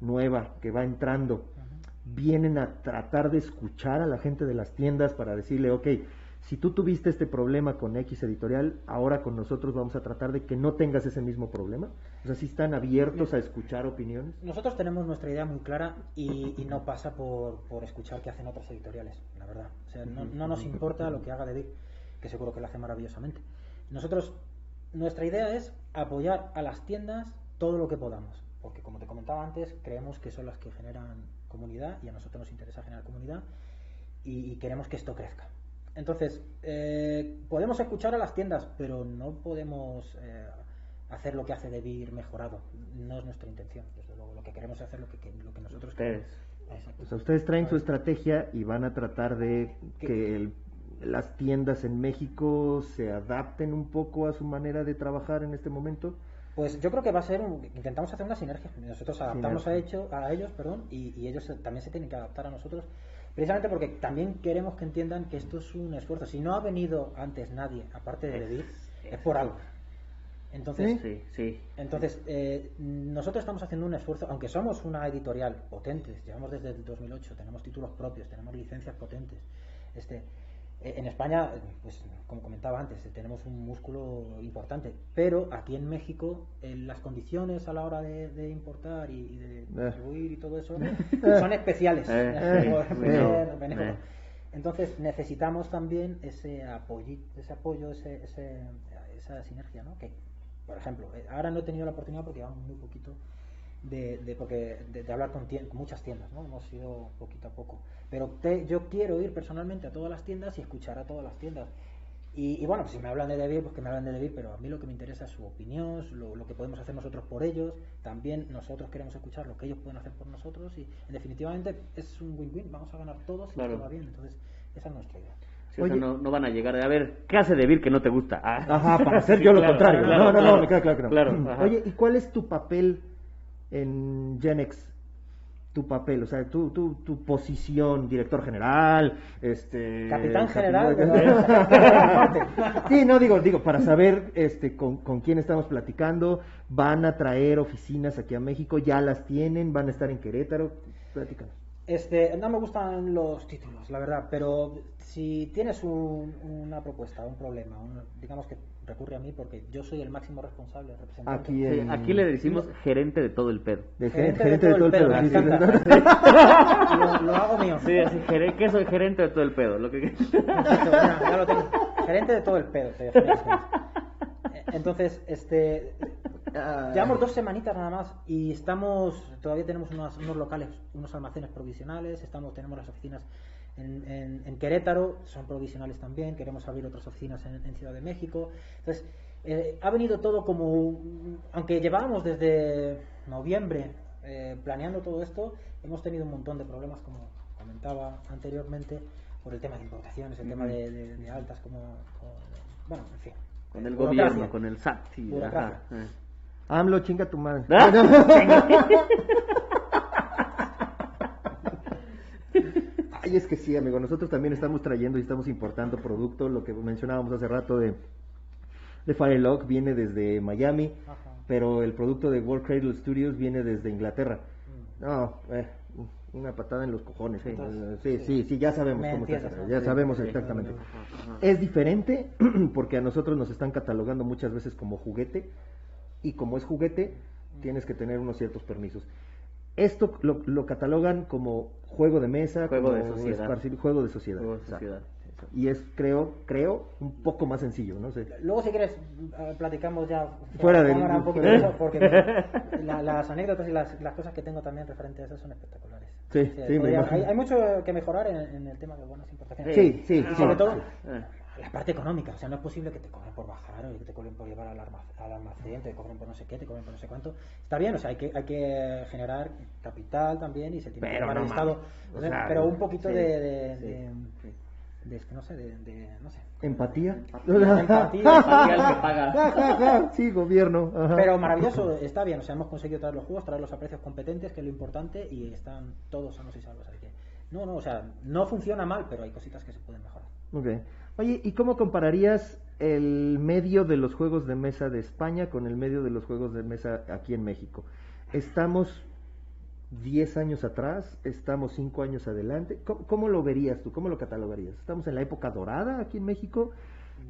A: nueva que va entrando, vienen a tratar de escuchar a la gente de las tiendas para decirle, ok, si tú tuviste este problema con X editorial, ahora con nosotros vamos a tratar de que no tengas ese mismo problema. O sea, si están abiertos a escuchar opiniones.
C: Nosotros tenemos nuestra idea muy clara y, no pasa por, por escuchar qué hacen otras editoriales, la verdad. O sea, no, no nos importa lo que haga David, que seguro que lo hace maravillosamente. Nosotros, nuestra idea es apoyar a las tiendas todo lo que podamos, porque como te comentaba antes, creemos que son las que generan comunidad y a nosotros nos interesa generar comunidad y queremos que esto crezca. Entonces, eh, podemos escuchar a las tiendas, pero no podemos eh, hacer lo que hace Debir mejorado. No es nuestra intención. Desde luego, lo que queremos es hacer lo que, que- lo que nosotros
B: Ustedes.
C: queremos.
A: O sea, ustedes traen su estrategia y van a tratar de que el- las tiendas en México se adapten un poco a su manera de trabajar en este momento.
C: Pues yo creo que va a ser un- intentamos hacer una sinergia. Nosotros adaptamos a, hecho, a ellos, perdón, y, y ellos también se tienen que adaptar a nosotros, precisamente porque también queremos que entiendan que esto es un esfuerzo. Si no ha venido antes nadie, aparte de David, es por algo. Entonces,
B: Sí, sí.
C: entonces eh, nosotros estamos haciendo un esfuerzo, aunque somos una editorial potente, llevamos desde el 2008, tenemos títulos propios, tenemos licencias potentes. Este, en España, eh, pues como comentaba antes, eh, tenemos un músculo importante, pero aquí en México eh, las condiciones a la hora de, de importar y, y de distribuir y todo eso [laughs] son especiales. [laughs]
B: Eh, [laughs]
A: eh,
B: eh, eh.
C: Entonces necesitamos también ese apoyo, ese apoyo, ese, ese- esa sinergia, ¿no? Que, por ejemplo, eh, ahora no he tenido la oportunidad porque llevamos muy poquito de, de, porque, de, de hablar con, con muchas tiendas, ¿no? Hemos ido poquito a poco. Pero te- yo quiero ir personalmente a todas las tiendas y escuchar a todas las tiendas. Y, y bueno, si me hablan de Debir, pues que me hablan de Debir, pero a mí lo que me interesa es su opinión, lo, lo que podemos hacer nosotros por ellos. También nosotros queremos escuchar lo que ellos pueden hacer por nosotros. Y en definitivamente es un win-win, vamos a ganar todos y
B: Claro.
C: todo va bien. Entonces, esa es nuestra idea.
B: Sí, o sea,
A: Oye.
B: no, no van a llegar de a ver, ¿qué hace Debir que no te gusta? Ah.
A: Ajá, para hacer yo lo [laughs]
B: Claro,
A: contrario.
B: claro,
A: no, no,
B: claro.
A: no, claro.
B: Claro.
A: Oye, ¿y cuál es tu papel en Genex? Tu papel, o sea, tu, tu, tu posición, director general, este...
C: Capitán general,
A: capitán- [laughs] Sí, no, digo, digo, para saber este, con, con quién estamos platicando, van a traer oficinas aquí a México, ya las tienen, van a estar en Querétaro, platícanos.
C: Este, no me gustan los títulos, la verdad, pero si tienes un- una propuesta, un problema, un- digamos que recurre a mí porque yo soy el máximo responsable, representante.
A: Aquí
B: Sí,
A: en-
B: aquí le decimos gerente de todo el pedo.
A: De
C: Gerente
A: gerente,
C: de
A: de todo el
C: todo
A: pedo.
C: el
A: sí,
C: pedo,
A: sí,
C: me
A: sí.
C: encanta. [laughs] lo, lo hago mío.
B: Sí, así, que soy gerente de todo el pedo. Lo que... [laughs]
C: Perfecto, ya, ya lo tengo. Gerente de todo el pedo. [laughs] Entonces, este, llevamos dos semanitas nada más y estamos, todavía tenemos unos, unos locales, unos almacenes provisionales, estamos, tenemos las oficinas en, en- en Querétaro, son provisionales también, queremos abrir otras oficinas en, en Ciudad de México. Entonces, eh, ha venido todo como, un- aunque llevábamos desde noviembre eh, planeando todo esto, hemos tenido un montón de problemas, como comentaba anteriormente, por el tema de importaciones, el tema de, de- de altas, como, como- bueno, en fin.
B: Con el gobierno, con el SAT. sí, ajá, eh.
A: AMLO, chinga tu madre.
B: ¿Ah? [laughs]
A: Ay, es que sí, amigo, nosotros también estamos trayendo y estamos importando producto, lo que mencionábamos hace rato de, de Firelock viene desde Miami,
C: Ajá.
A: pero el producto de World Cradle Studios viene desde Inglaterra.
C: Mm.
A: No, eh, una patada en los cojones.
B: Sí.
A: Sí, sí, sí, ya sabemos
C: Me
A: cómo está,
C: entiendes, ¿no?
A: ya
C: Sí,
A: sabemos
B: sí.
A: exactamente. Es diferente [clears throat] porque a nosotros nos están catalogando muchas veces como juguete y como es juguete tienes que tener unos ciertos permisos. Esto lo, lo catalogan como juego de mesa,
B: Juego
A: como
B: de sociedad.
A: esparcir- juego de sociedad.
B: Juego de
A: exacto.
B: sociedad.
A: Y es, creo, creo, un poco más sencillo, no sé.
C: Luego, si quieres, eh, platicamos ya
A: Fuera
C: de cámara un poquito de eso, porque [laughs] la- las anécdotas y las, las cosas que tengo también referentes a eso son espectaculares.
A: Sí, sí,
C: podría- hay, hay mucho que mejorar en, en el tema de buenas importaciones.
A: Sí, sí,
C: Y
A: sí.
C: sobre todo,
B: Eh.
C: La parte económica. O sea, no es posible que te cobren por bajar o que te cobren por llevar al, alma- al almacén, te cobren por no sé qué, te cobren por no sé cuánto. Está bien, o sea, hay que, hay que generar capital también y se tiene que
B: Pero
C: llevar
B: no
C: el Estado.
B: O
C: sea, pero un poquito
B: sí,
C: de, de,
B: sí,
C: de-
B: sí.
C: de- que no sé, de, de- no sé.
A: Empatía.
C: Empatía,
B: empatía al que paga. [laughs]
A: sí, gobierno. ajá.
C: Pero maravilloso, está bien, o sea, hemos conseguido traer los juegos, traerlos a precios competentes, que es lo importante, y están todos sanos y salvos. Así que, no, no, o sea, no funciona mal, pero hay cositas que se pueden mejorar.
A: Ok. Oye, ¿y cómo compararías el medio de los juegos de mesa de España con el medio de los juegos de mesa aquí en México? ¿Estamos 10 años atrás, estamos 5 años adelante. ¿Cómo, ¿Cómo, lo verías tú? ¿Cómo lo catalogarías? ¿Estamos en la época dorada aquí en México?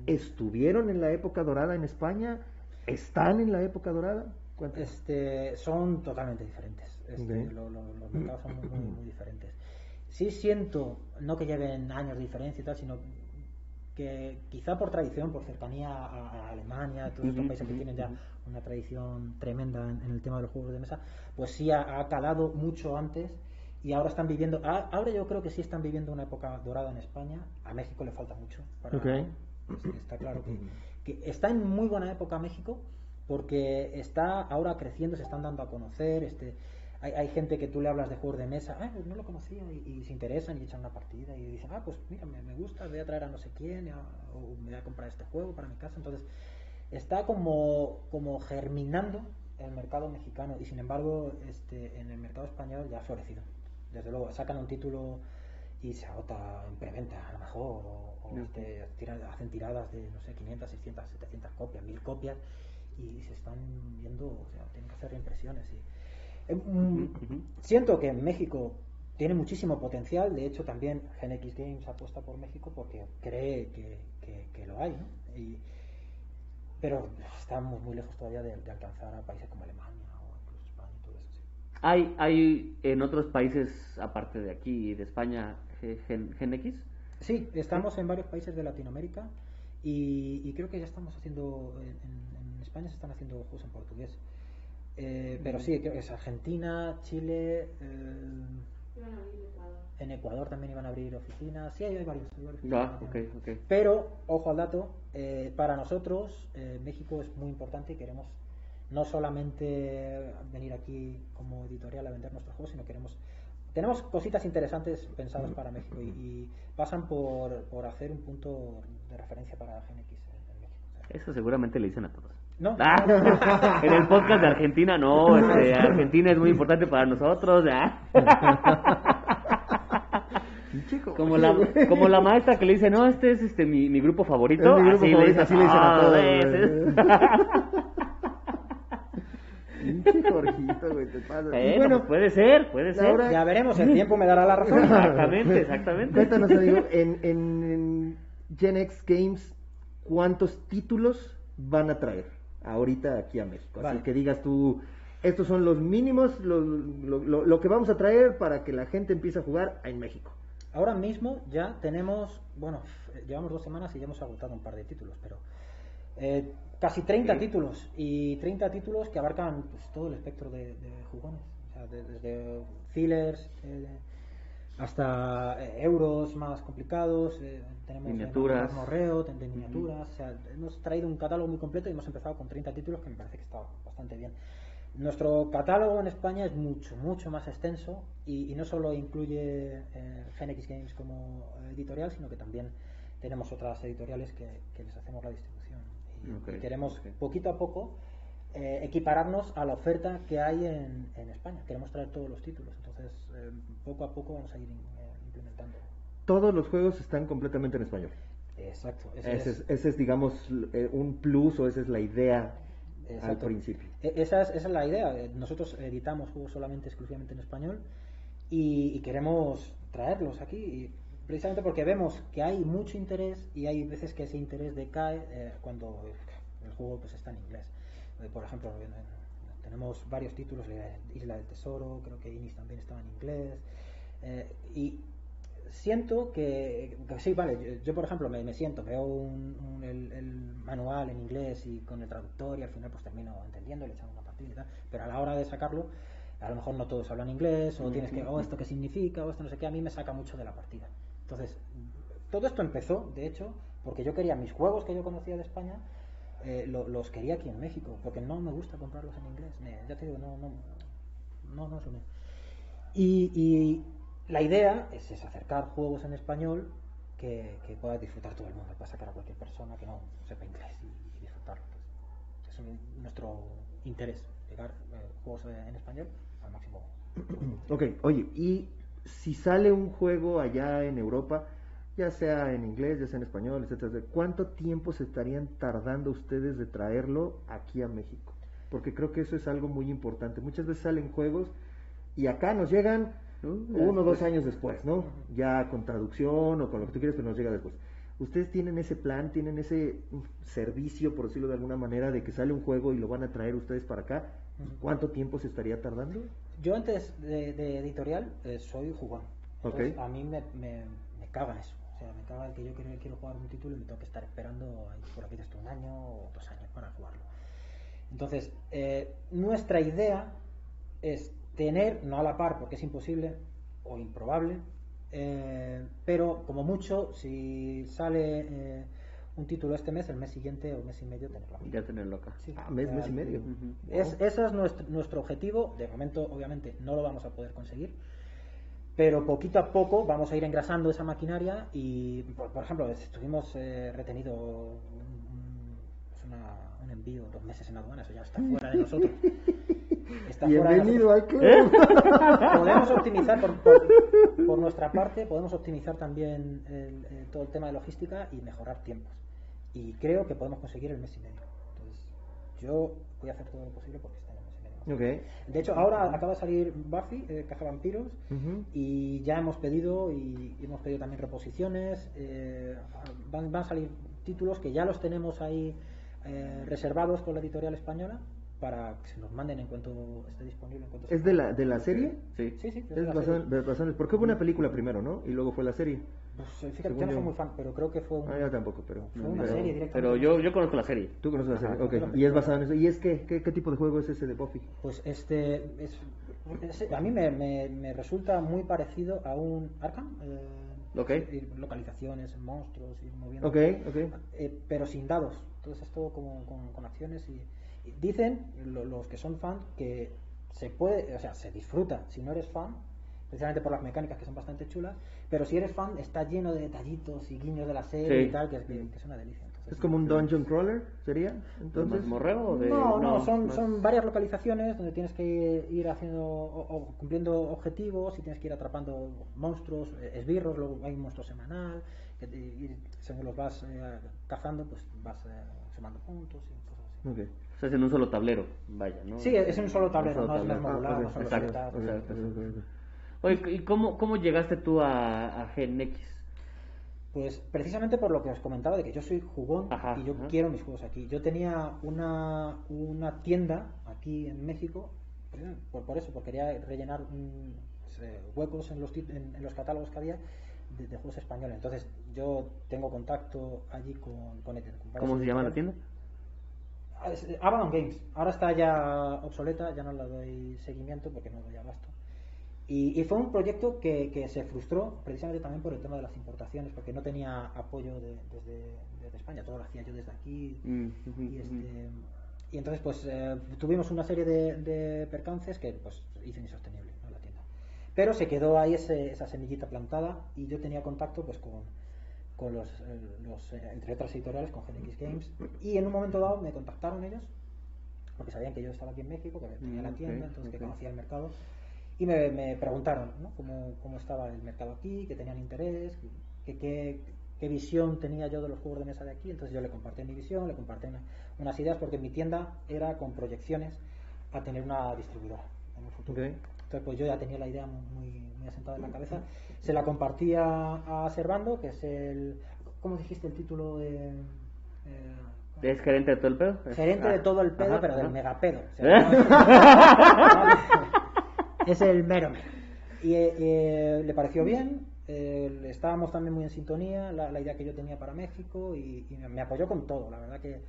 A: ¿Estuvieron en la época dorada en España? ¿Están en la época dorada?
C: Este, son totalmente diferentes. Este, lo, lo, los mercados son muy, muy, muy, diferentes. Sí siento, no que lleven años de diferencia y tal, sino que quizá por tradición, por cercanía a, a Alemania, todos estos países que tienen ya una tradición tremenda en, en, el tema de los juegos de mesa, pues sí ha, ha, calado mucho antes y ahora están viviendo, ahora yo creo que sí están viviendo una época dorada en España, a México le falta mucho. Para,
A: okay.
C: pues, está claro que, que está en muy buena época México porque está ahora creciendo, se están dando a conocer, este, hay, hay, gente que tú le hablas de juegos de mesa, ah, pues no lo conocía, y, y, se interesan y echan una partida y dicen, ah, pues mira, me, me gusta, voy a traer a no sé quién, o, o me voy a comprar este juego para mi casa. Entonces, está como, como germinando el mercado mexicano y sin embargo este, en el mercado español ya ha florecido. Desde luego, sacan un título y se agota en preventa a lo mejor, o, o este, tiran, hacen tiradas de, no sé, 500, 600, 700 copias, 1000 copias y se están viendo, o sea, tienen que hacer reimpresiones. Y, eh, mm, siento que México tiene muchísimo potencial, de hecho también GenX Games apuesta por México porque cree que, que, que lo hay, ¿no? Y, pero estamos muy lejos todavía de, de, alcanzar a países como Alemania o incluso España y todo eso. Sí.
B: ¿Hay, ¿Hay en otros países, aparte de aquí y de España, Gen, GenX?
C: Sí, estamos en varios países de Latinoamérica y, y creo que ya estamos haciendo, en, en, España se están haciendo juegos en portugués. Eh, pero sí, es Argentina, Chile. Eh, en Ecuador también iban a abrir oficinas. Sí, hay, hay varios. Hay varios
B: ah, okay, okay.
C: Pero, ojo al dato, eh, para nosotros eh, México es muy importante y queremos no solamente venir aquí como editorial a vender nuestros juegos, sino queremos tenemos cositas interesantes pensadas para México y, y pasan por, por, hacer un punto de referencia para GNX en, en México.
B: Eso seguramente le dicen a todos.
C: No.
B: Ah, en el podcast de Argentina, no, este, Argentina es muy importante para nosotros. ¿ah? Como la, como la maestra que le dice, no, este es este mi, mi grupo favorito.
A: Mi grupo
B: así,
A: favorito
B: le dice,
A: así le dicen a
B: "Ah,
A: todos. Pinche Jorgito, güey, te pasa.
B: Bueno, puede ser, puede ser.
C: Ya veremos, el tiempo me dará la razón.
B: Exactamente, exactamente.
A: Cuéntanos, amigo, en, en, en Gen X Games, ¿cuántos títulos van a traer ahorita aquí a México? Así
C: Vale.
A: que digas tú, estos son los mínimos, lo, lo, lo- lo que vamos a traer para que la gente empiece a jugar en México.
C: Ahora mismo ya tenemos, bueno, llevamos dos semanas y ya hemos agotado un par de títulos, pero eh, casi 30
B: Sí.
C: títulos y 30 títulos que abarcan pues, todo el espectro de, de jugones, o sea, de- desde fillers eh, hasta eh, euros más complicados, eh, tenemos eh,
B: Miniaturas.
C: morreo, de, miniaturas, o sea, hemos traído un catálogo muy completo y hemos empezado con 30 títulos que me parece que está bastante bien. Nuestro catálogo en España es mucho, mucho más extenso y, y no solo incluye eh, Phoenix Games como editorial, sino que también tenemos otras editoriales que, que les hacemos la distribución. Y, queremos poquito a poco eh, equipararnos a la oferta que hay en, en España. Queremos traer todos los títulos, entonces eh, poco a poco vamos a ir eh, implementando.
A: Todos los juegos están completamente en español.
C: Exacto. ese
A: Ese
C: es-
A: es, ese es digamos, eh, un plus o esa es la idea al principio.
C: E- Esa es, esa es la idea. Nosotros editamos juegos solamente, exclusivamente en español y, y queremos traerlos aquí y precisamente porque vemos que hay mucho interés y hay veces que ese interés decae eh, cuando el juego pues está en inglés. Por ejemplo, tenemos varios títulos, Isla del Tesoro, creo que Inis también estaba en inglés eh, y siento que, que sí, vale, yo, yo, por ejemplo me, me siento, veo un, un- el, el manual en inglés y con el traductor y al final pues termino entendiendo, le echando una partida y tal, pero a la hora de sacarlo, a lo mejor no todos hablan inglés o tienes que, oh, esto qué significa, o esto no sé qué, a mí me saca mucho de la partida. Entonces, todo esto empezó, de hecho, porque yo quería mis juegos que yo conocía de España, eh, lo- los quería aquí en México, porque no me gusta comprarlos en inglés, ya te digo, no, no, no, no es lo. Y, y la idea es, es acercar juegos en español que, que pueda disfrutar todo el mundo, para sacar a cualquier persona que no sepa inglés y, y disfrutarlo. Es nuestro interés, llegar eh, juegos eh, en español al máximo.
A: Ok, oye, y si sale un juego allá en Europa, ya sea en inglés, ya sea en español, etcétera, ¿cuánto tiempo se estarían tardando ustedes de traerlo aquí a México? Porque creo que eso es algo muy importante. Muchas veces salen juegos Y acá nos llegan uno o dos años después, ¿no? Ya con traducción o con lo que tú quieres, pero nos llega después. ¿Ustedes tienen ese plan, tienen ese servicio, por decirlo de alguna manera, de que sale un juego y lo van a traer ustedes para acá? ¿Cuánto tiempo se estaría tardando?
C: Yo antes de, de editorial eh, soy jugón. Entonces. A mí me, me, me caga eso. Sea, me caga el que yo quiero, quiero jugar un título y me tengo que estar esperando por aquí desde un año o dos años para jugarlo. Entonces, eh, nuestra idea es tener, no a la par porque es imposible o improbable, eh, pero como mucho, si sale eh, un título este mes, el mes siguiente o mes y medio tenerlo.
B: Ya tenerlo acá.
C: Sí,
A: Ah, mes, mes y medio.
C: Es, ese es nuestro, nuestro objetivo. De momento, obviamente, no lo vamos a poder conseguir. Pero poquito a poco vamos a ir engrasando esa maquinaria y, por, por ejemplo, estuvimos eh, retenido un, un- pues una- un envío dos meses en aduana, eso ya está fuera de nosotros. [laughs] Está fuera de
A: Bienvenido
C: nosotros.
A: al club. [laughs]
C: Podemos optimizar, por, por- por nuestra parte, podemos optimizar también el- eh, todo el tema de logística y mejorar tiempos. Y creo que podemos conseguir el mes y medio. Entonces, yo voy a hacer todo lo posible porque esté en el mes y medio.
A: Ok.
C: De hecho, ahora acaba de salir Buffy, eh, Caja Vampiros,
A: Ujú.
C: y ya hemos pedido y hemos pedido también reposiciones. eh, van, van a salir títulos que ya los tenemos ahí eh, reservados con la editorial española para que se nos manden en cuanto esté disponible. En cuanto se
A: ¿Es de la, de la serie?
B: Sí.
C: Sí, sí, es
A: basado en- en- porque hubo una película primero, ¿no? Y luego fue la serie.
C: Pues, fíjate,
A: Según
C: yo no soy
A: yo.
C: muy fan, pero creo que fue un-
A: Ah, yo tampoco, pero...
C: fue una
A: pero-
C: serie directamente.
B: Pero yo, yo conozco la serie.
A: Tú conoces la serie,
B: Ajá.
A: ok. Y es basado en eso. ¿Y es qué? ¿Qué, qué tipo de juego es ese de Buffy?
C: Pues este es, es- a mí me, me- me resulta muy parecido a un Arkham. eh,
B: Ok.
C: ir localizaciones, monstruos, ir moviendo.
A: Ok, ok.
C: eh, pero sin dados. Entonces es todo como con, con acciones y, y dicen lo- los que son fans que se puede, o sea, se disfruta si no eres fan, precisamente por las mecánicas que son bastante chulas, pero si eres fan está lleno de detallitos y guiños de la serie
B: Sí.
C: y tal, que es, que es una delicia. Entonces,
A: ¿Es como un dungeon crawler? ¿Sería?
B: ¿De
A: Entonces...
B: mazmorreo o de.?
C: no, no, son,
B: más-
C: son varias localizaciones donde tienes que ir haciendo o, o cumpliendo objetivos y tienes que ir atrapando monstruos, eh, esbirros, luego hay un monstruo semanal, que te- y según los vas eh, cazando, pues vas eh, sumando puntos y cosas así.
A: Ok.
B: O sea, es en un solo tablero, vaya, ¿no?
C: Sí, es en un solo tablero,
B: Un
C: no es
B: tablero.
C: modular,
A: Ah,
C: no son los
B: exacto, exacto. Oye, ¿y cómo, cómo llegaste tú a, a GNX?
C: Pues precisamente por lo que os comentaba de que yo soy jugón
B: Ajá,
C: y yo
B: ajá.
C: quiero mis juegos aquí. Yo tenía una, una tienda aquí en México, eh, por, por eso, porque quería rellenar un- pues, eh, huecos en los, en, en los catálogos que había de, de juegos españoles. Entonces yo tengo contacto allí con, con,
B: ¿Cómo se llama la tienda?
C: Ah, eh, Avalon Games. Ahora está ya obsoleta, ya no le doy seguimiento porque no doy abasto. Y, y fue un proyecto que, que se frustró precisamente también por el tema de las importaciones, porque no tenía apoyo de- desde, desde España, todo lo hacía yo desde aquí.
B: Mm,
C: Y, este, y entonces pues eh, tuvimos una serie de, de percances que pues hizo insostenible ¿no? la tienda. Pero se quedó ahí ese- esa semillita plantada y yo tenía contacto pues con, con los, eh, los, eh, entre otras editoriales, con GNX Games. Y en un momento dado me contactaron ellos, porque sabían que yo estaba aquí en México, que tenía
B: Mm,
C: la tienda,
B: ok,
C: entonces que conocía el mercado. Y me, me preguntaron ¿no? cómo, cómo estaba el mercado aquí, que tenían interés, que, que- qué visión tenía yo de los juegos de mesa de aquí. Entonces yo le compartí mi visión, le compartí una- unas ideas, porque mi tienda era con proyecciones a tener una distribuidora en un futuro. Entonces pues yo ya tenía la idea muy, muy asentada en la cabeza. Se la compartí a, Servando, que es el... ¿Cómo dijiste el título de...? eh,
B: ¿Es gerente de todo el pedo?
C: Gerente de
B: Ah,
C: todo el pedo,
B: ajá,
C: pero del megapedo. O sea, no es, el mero mero. Y eh, eh, le pareció bien, eh, estábamos también muy en sintonía, la, la idea que yo tenía para México, y, y me- apoyó con todo. La verdad que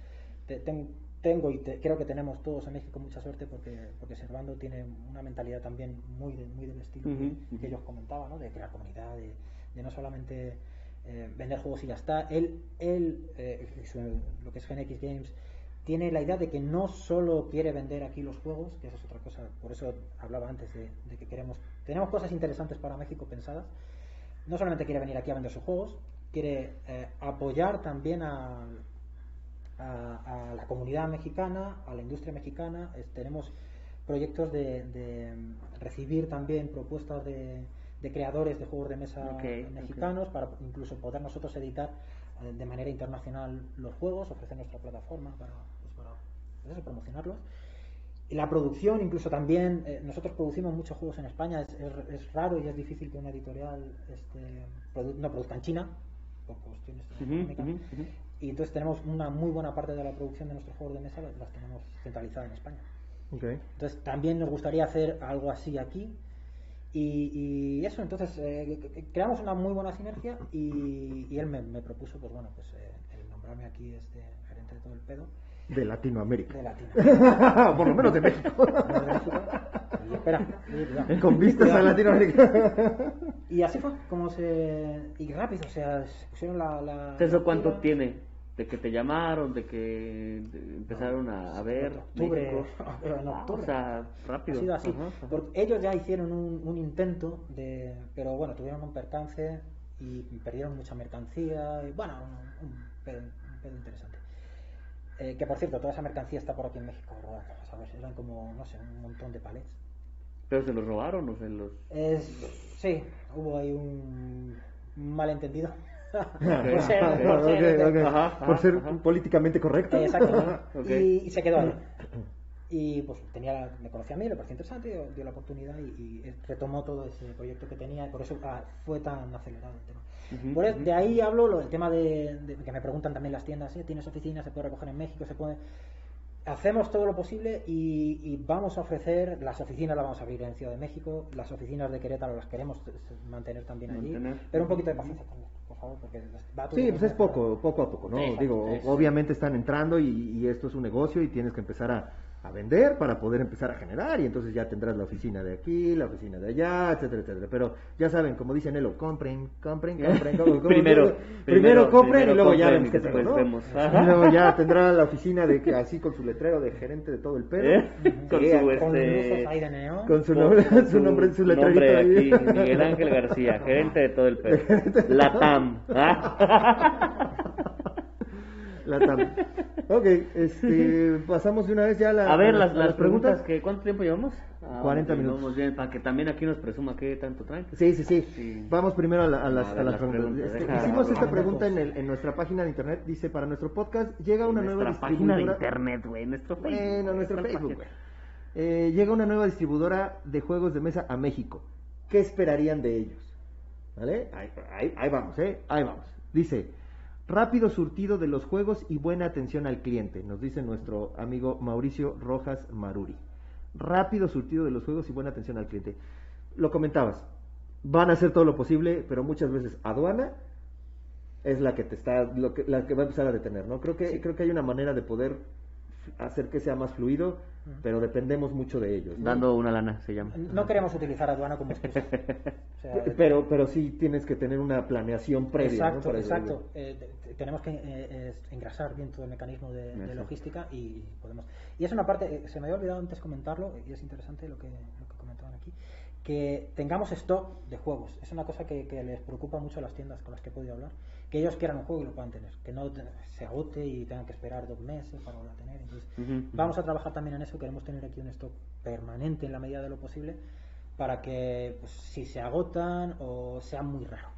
C: te- ten- tengo y te- creo que tenemos todos en México mucha suerte porque, porque Servando tiene una mentalidad también muy, de- muy del estilo que- que, ellos comentaban, ¿no? de crear comunidad, de, de no solamente eh, vender juegos y ya está. Él, él eh, su- lo que es GNX Games, tiene la idea de que no solo quiere vender aquí los juegos, que eso es otra cosa, por eso hablaba antes de, que queremos, tenemos cosas interesantes para México pensadas. No solamente quiere venir aquí a vender sus juegos, quiere eh, apoyar también a, la comunidad mexicana, a la industria mexicana. Tenemos proyectos de, recibir también propuestas de, de creadores de juegos de mesa mexicanos para incluso poder nosotros editar eh, de manera internacional los juegos, ofrecer nuestra plataforma para, pues, para pues eso, promocionarlos. y la producción, incluso también, eh, nosotros producimos muchos juegos en España, es, es- es raro y es difícil que una editorial este, produ- no produzca en China, por cuestiones
B: Ujú,
C: económicas. Y entonces tenemos una muy buena parte de la producción de nuestros juegos de mesa, las tenemos centralizada en España. Entonces también nos gustaría hacer algo así aquí. Y, y eso, entonces eh, creamos una muy buena sinergia y, y él me, me propuso, pues bueno, pues eh, el nombrarme aquí este gerente de todo el pedo
A: De Latinoamérica.
C: de Latino. [laughs]
A: Por lo menos de México.
C: De México. Y espera, cuidado.
A: Con vistas a. Latinoamérica.
C: Y así fue como se... Y rápido, o sea, se pusieron la... la
B: ¿Eso cuánto
C: la-
B: tiene? De que te llamaron, de que empezaron a, a ver.
C: En octubre,
B: México?
C: en [laughs]
B: Ah,
C: octubre.
B: o sea, rápido.
C: Ha sido así.
B: Ajá,
C: ellos ya hicieron un, un intento de. Pero bueno, tuvieron un percance y perdieron mucha mercancía. Y bueno, un, un pedo, un pedo interesante. Eh, que por cierto, toda esa mercancía está por aquí en México rodando. ¿sabes? Eran como, no sé, un montón de palets.
B: ¿Pero se los robaron o se los.?
C: Es, sí, hubo ahí un malentendido. Por ser,
B: ok,
C: por ser-
A: Ok, ok.
B: Ajá, ajá,
A: Por ser
B: ajá.
A: políticamente correcto.
C: Exacto. Y, y se quedó ahí. [clears throat] Y pues tenía, me conocía a mí, le pareció interesante, dio, dio la oportunidad y, y retomó todo ese proyecto que tenía, y por eso ah, fue tan acelerado el tema. Por de ahí hablo lo del tema de, de- que me preguntan también las tiendas, ¿eh? ¿tienes oficina? ¿Se puede recoger en México? ¿Se puede...? Hacemos todo lo posible y, y vamos a ofrecer, las oficinas las vamos a abrir en Ciudad de México, las oficinas de Querétaro las queremos mantener también allí,
B: Mantener.
C: pero un poquito de paciencia también, porque va
A: Sí, pues es poco, poco a poco, ¿no? Digo, obviamente están entrando y, y esto es un negocio y tienes que empezar a, a vender para poder empezar a generar y entonces ya tendrás la oficina de aquí, la oficina de allá, etcétera, etcétera. Pero ya saben, como dice Nelo, compren, compren, compren, compren, compren. [laughs]
B: Primero,
A: primero,
B: primero,
A: compren
B: primero
A: y luego ya vemos
B: vemos.
A: Y luego ya [laughs] tendrá la oficina de que así con su letrero de gerente de todo el pedo.
B: ¿Eh? [laughs] Con
A: Sí,
B: su
C: Con
B: este.
A: Con su nombre,
B: con
A: su nombre, su letrerito
B: nombre
A: ahí.
B: aquí, Miguel Ángel García, gerente de todo el pedo. La TAM. ¿ah?
A: La TAM. [laughs] Ok, este, pasamos de una vez ya a, la-
B: A ver,
A: a
B: las, las preguntas, que ¿cuánto tiempo llevamos? Ah,
A: 40
B: ok,
A: minutos.
B: Vamos bien, para que también aquí nos presuma qué tanto traen.
A: Sí, sí, sí,
B: Sí.
A: Vamos primero a, la- a las,
B: A
A: a
B: ver,
A: las
B: las
A: preguntas.
B: preguntas,
A: Este, hicimos esta pregunta en, el, en nuestra página de internet. Dice, para nuestro podcast llega una nueva
B: nuestra página de
A: distribuidora...
B: internet, güey, nuestro Facebook.
A: Bueno, nuestro
B: ¿Cuál
A: Facebook. Eh, llega una nueva distribuidora de juegos de mesa a México. ¿Qué esperarían de ellos? ¿Vale? Ahí, ahí- ahí vamos, ¿eh? Ahí vamos. Dice, rápido surtido de los juegos y buena atención al cliente, nos dice nuestro amigo Mauricio Rojas Maruri. Rápido surtido de los juegos y buena atención al cliente. Lo comentabas, van a hacer todo lo posible, pero muchas veces aduana es la que te está, lo que, la que va a empezar a detener, ¿no? Creo que,
C: Sí.
A: creo que hay una manera de poder hacer que sea más fluido, pero dependemos mucho de ellos. ¿no?
B: Dando una lana, se llama.
C: No queremos utilizar aduana como excusa. [laughs] O sea,
A: Pe- Pero, pero sí tienes que tener una planeación previa, ¿no?
C: Exacto,
A: Para-
C: exacto. Eh, te- te- tenemos que eh, engrasar bien todo el mecanismo de, logística y podemos. Y es una parte, eh, se me había olvidado antes comentarlo, y es interesante lo que, lo que comentaban aquí, que tengamos stock de juegos. Es una cosa que, que les preocupa mucho a las tiendas con las que he podido hablar, que ellos quieran un juego y lo puedan tener, que no se agote y tengan que esperar dos meses para volver a tener. Entonces, vamos a trabajar también en eso, queremos tener aquí un stock permanente en la medida de lo posible para que pues, si se agotan o sea muy raro.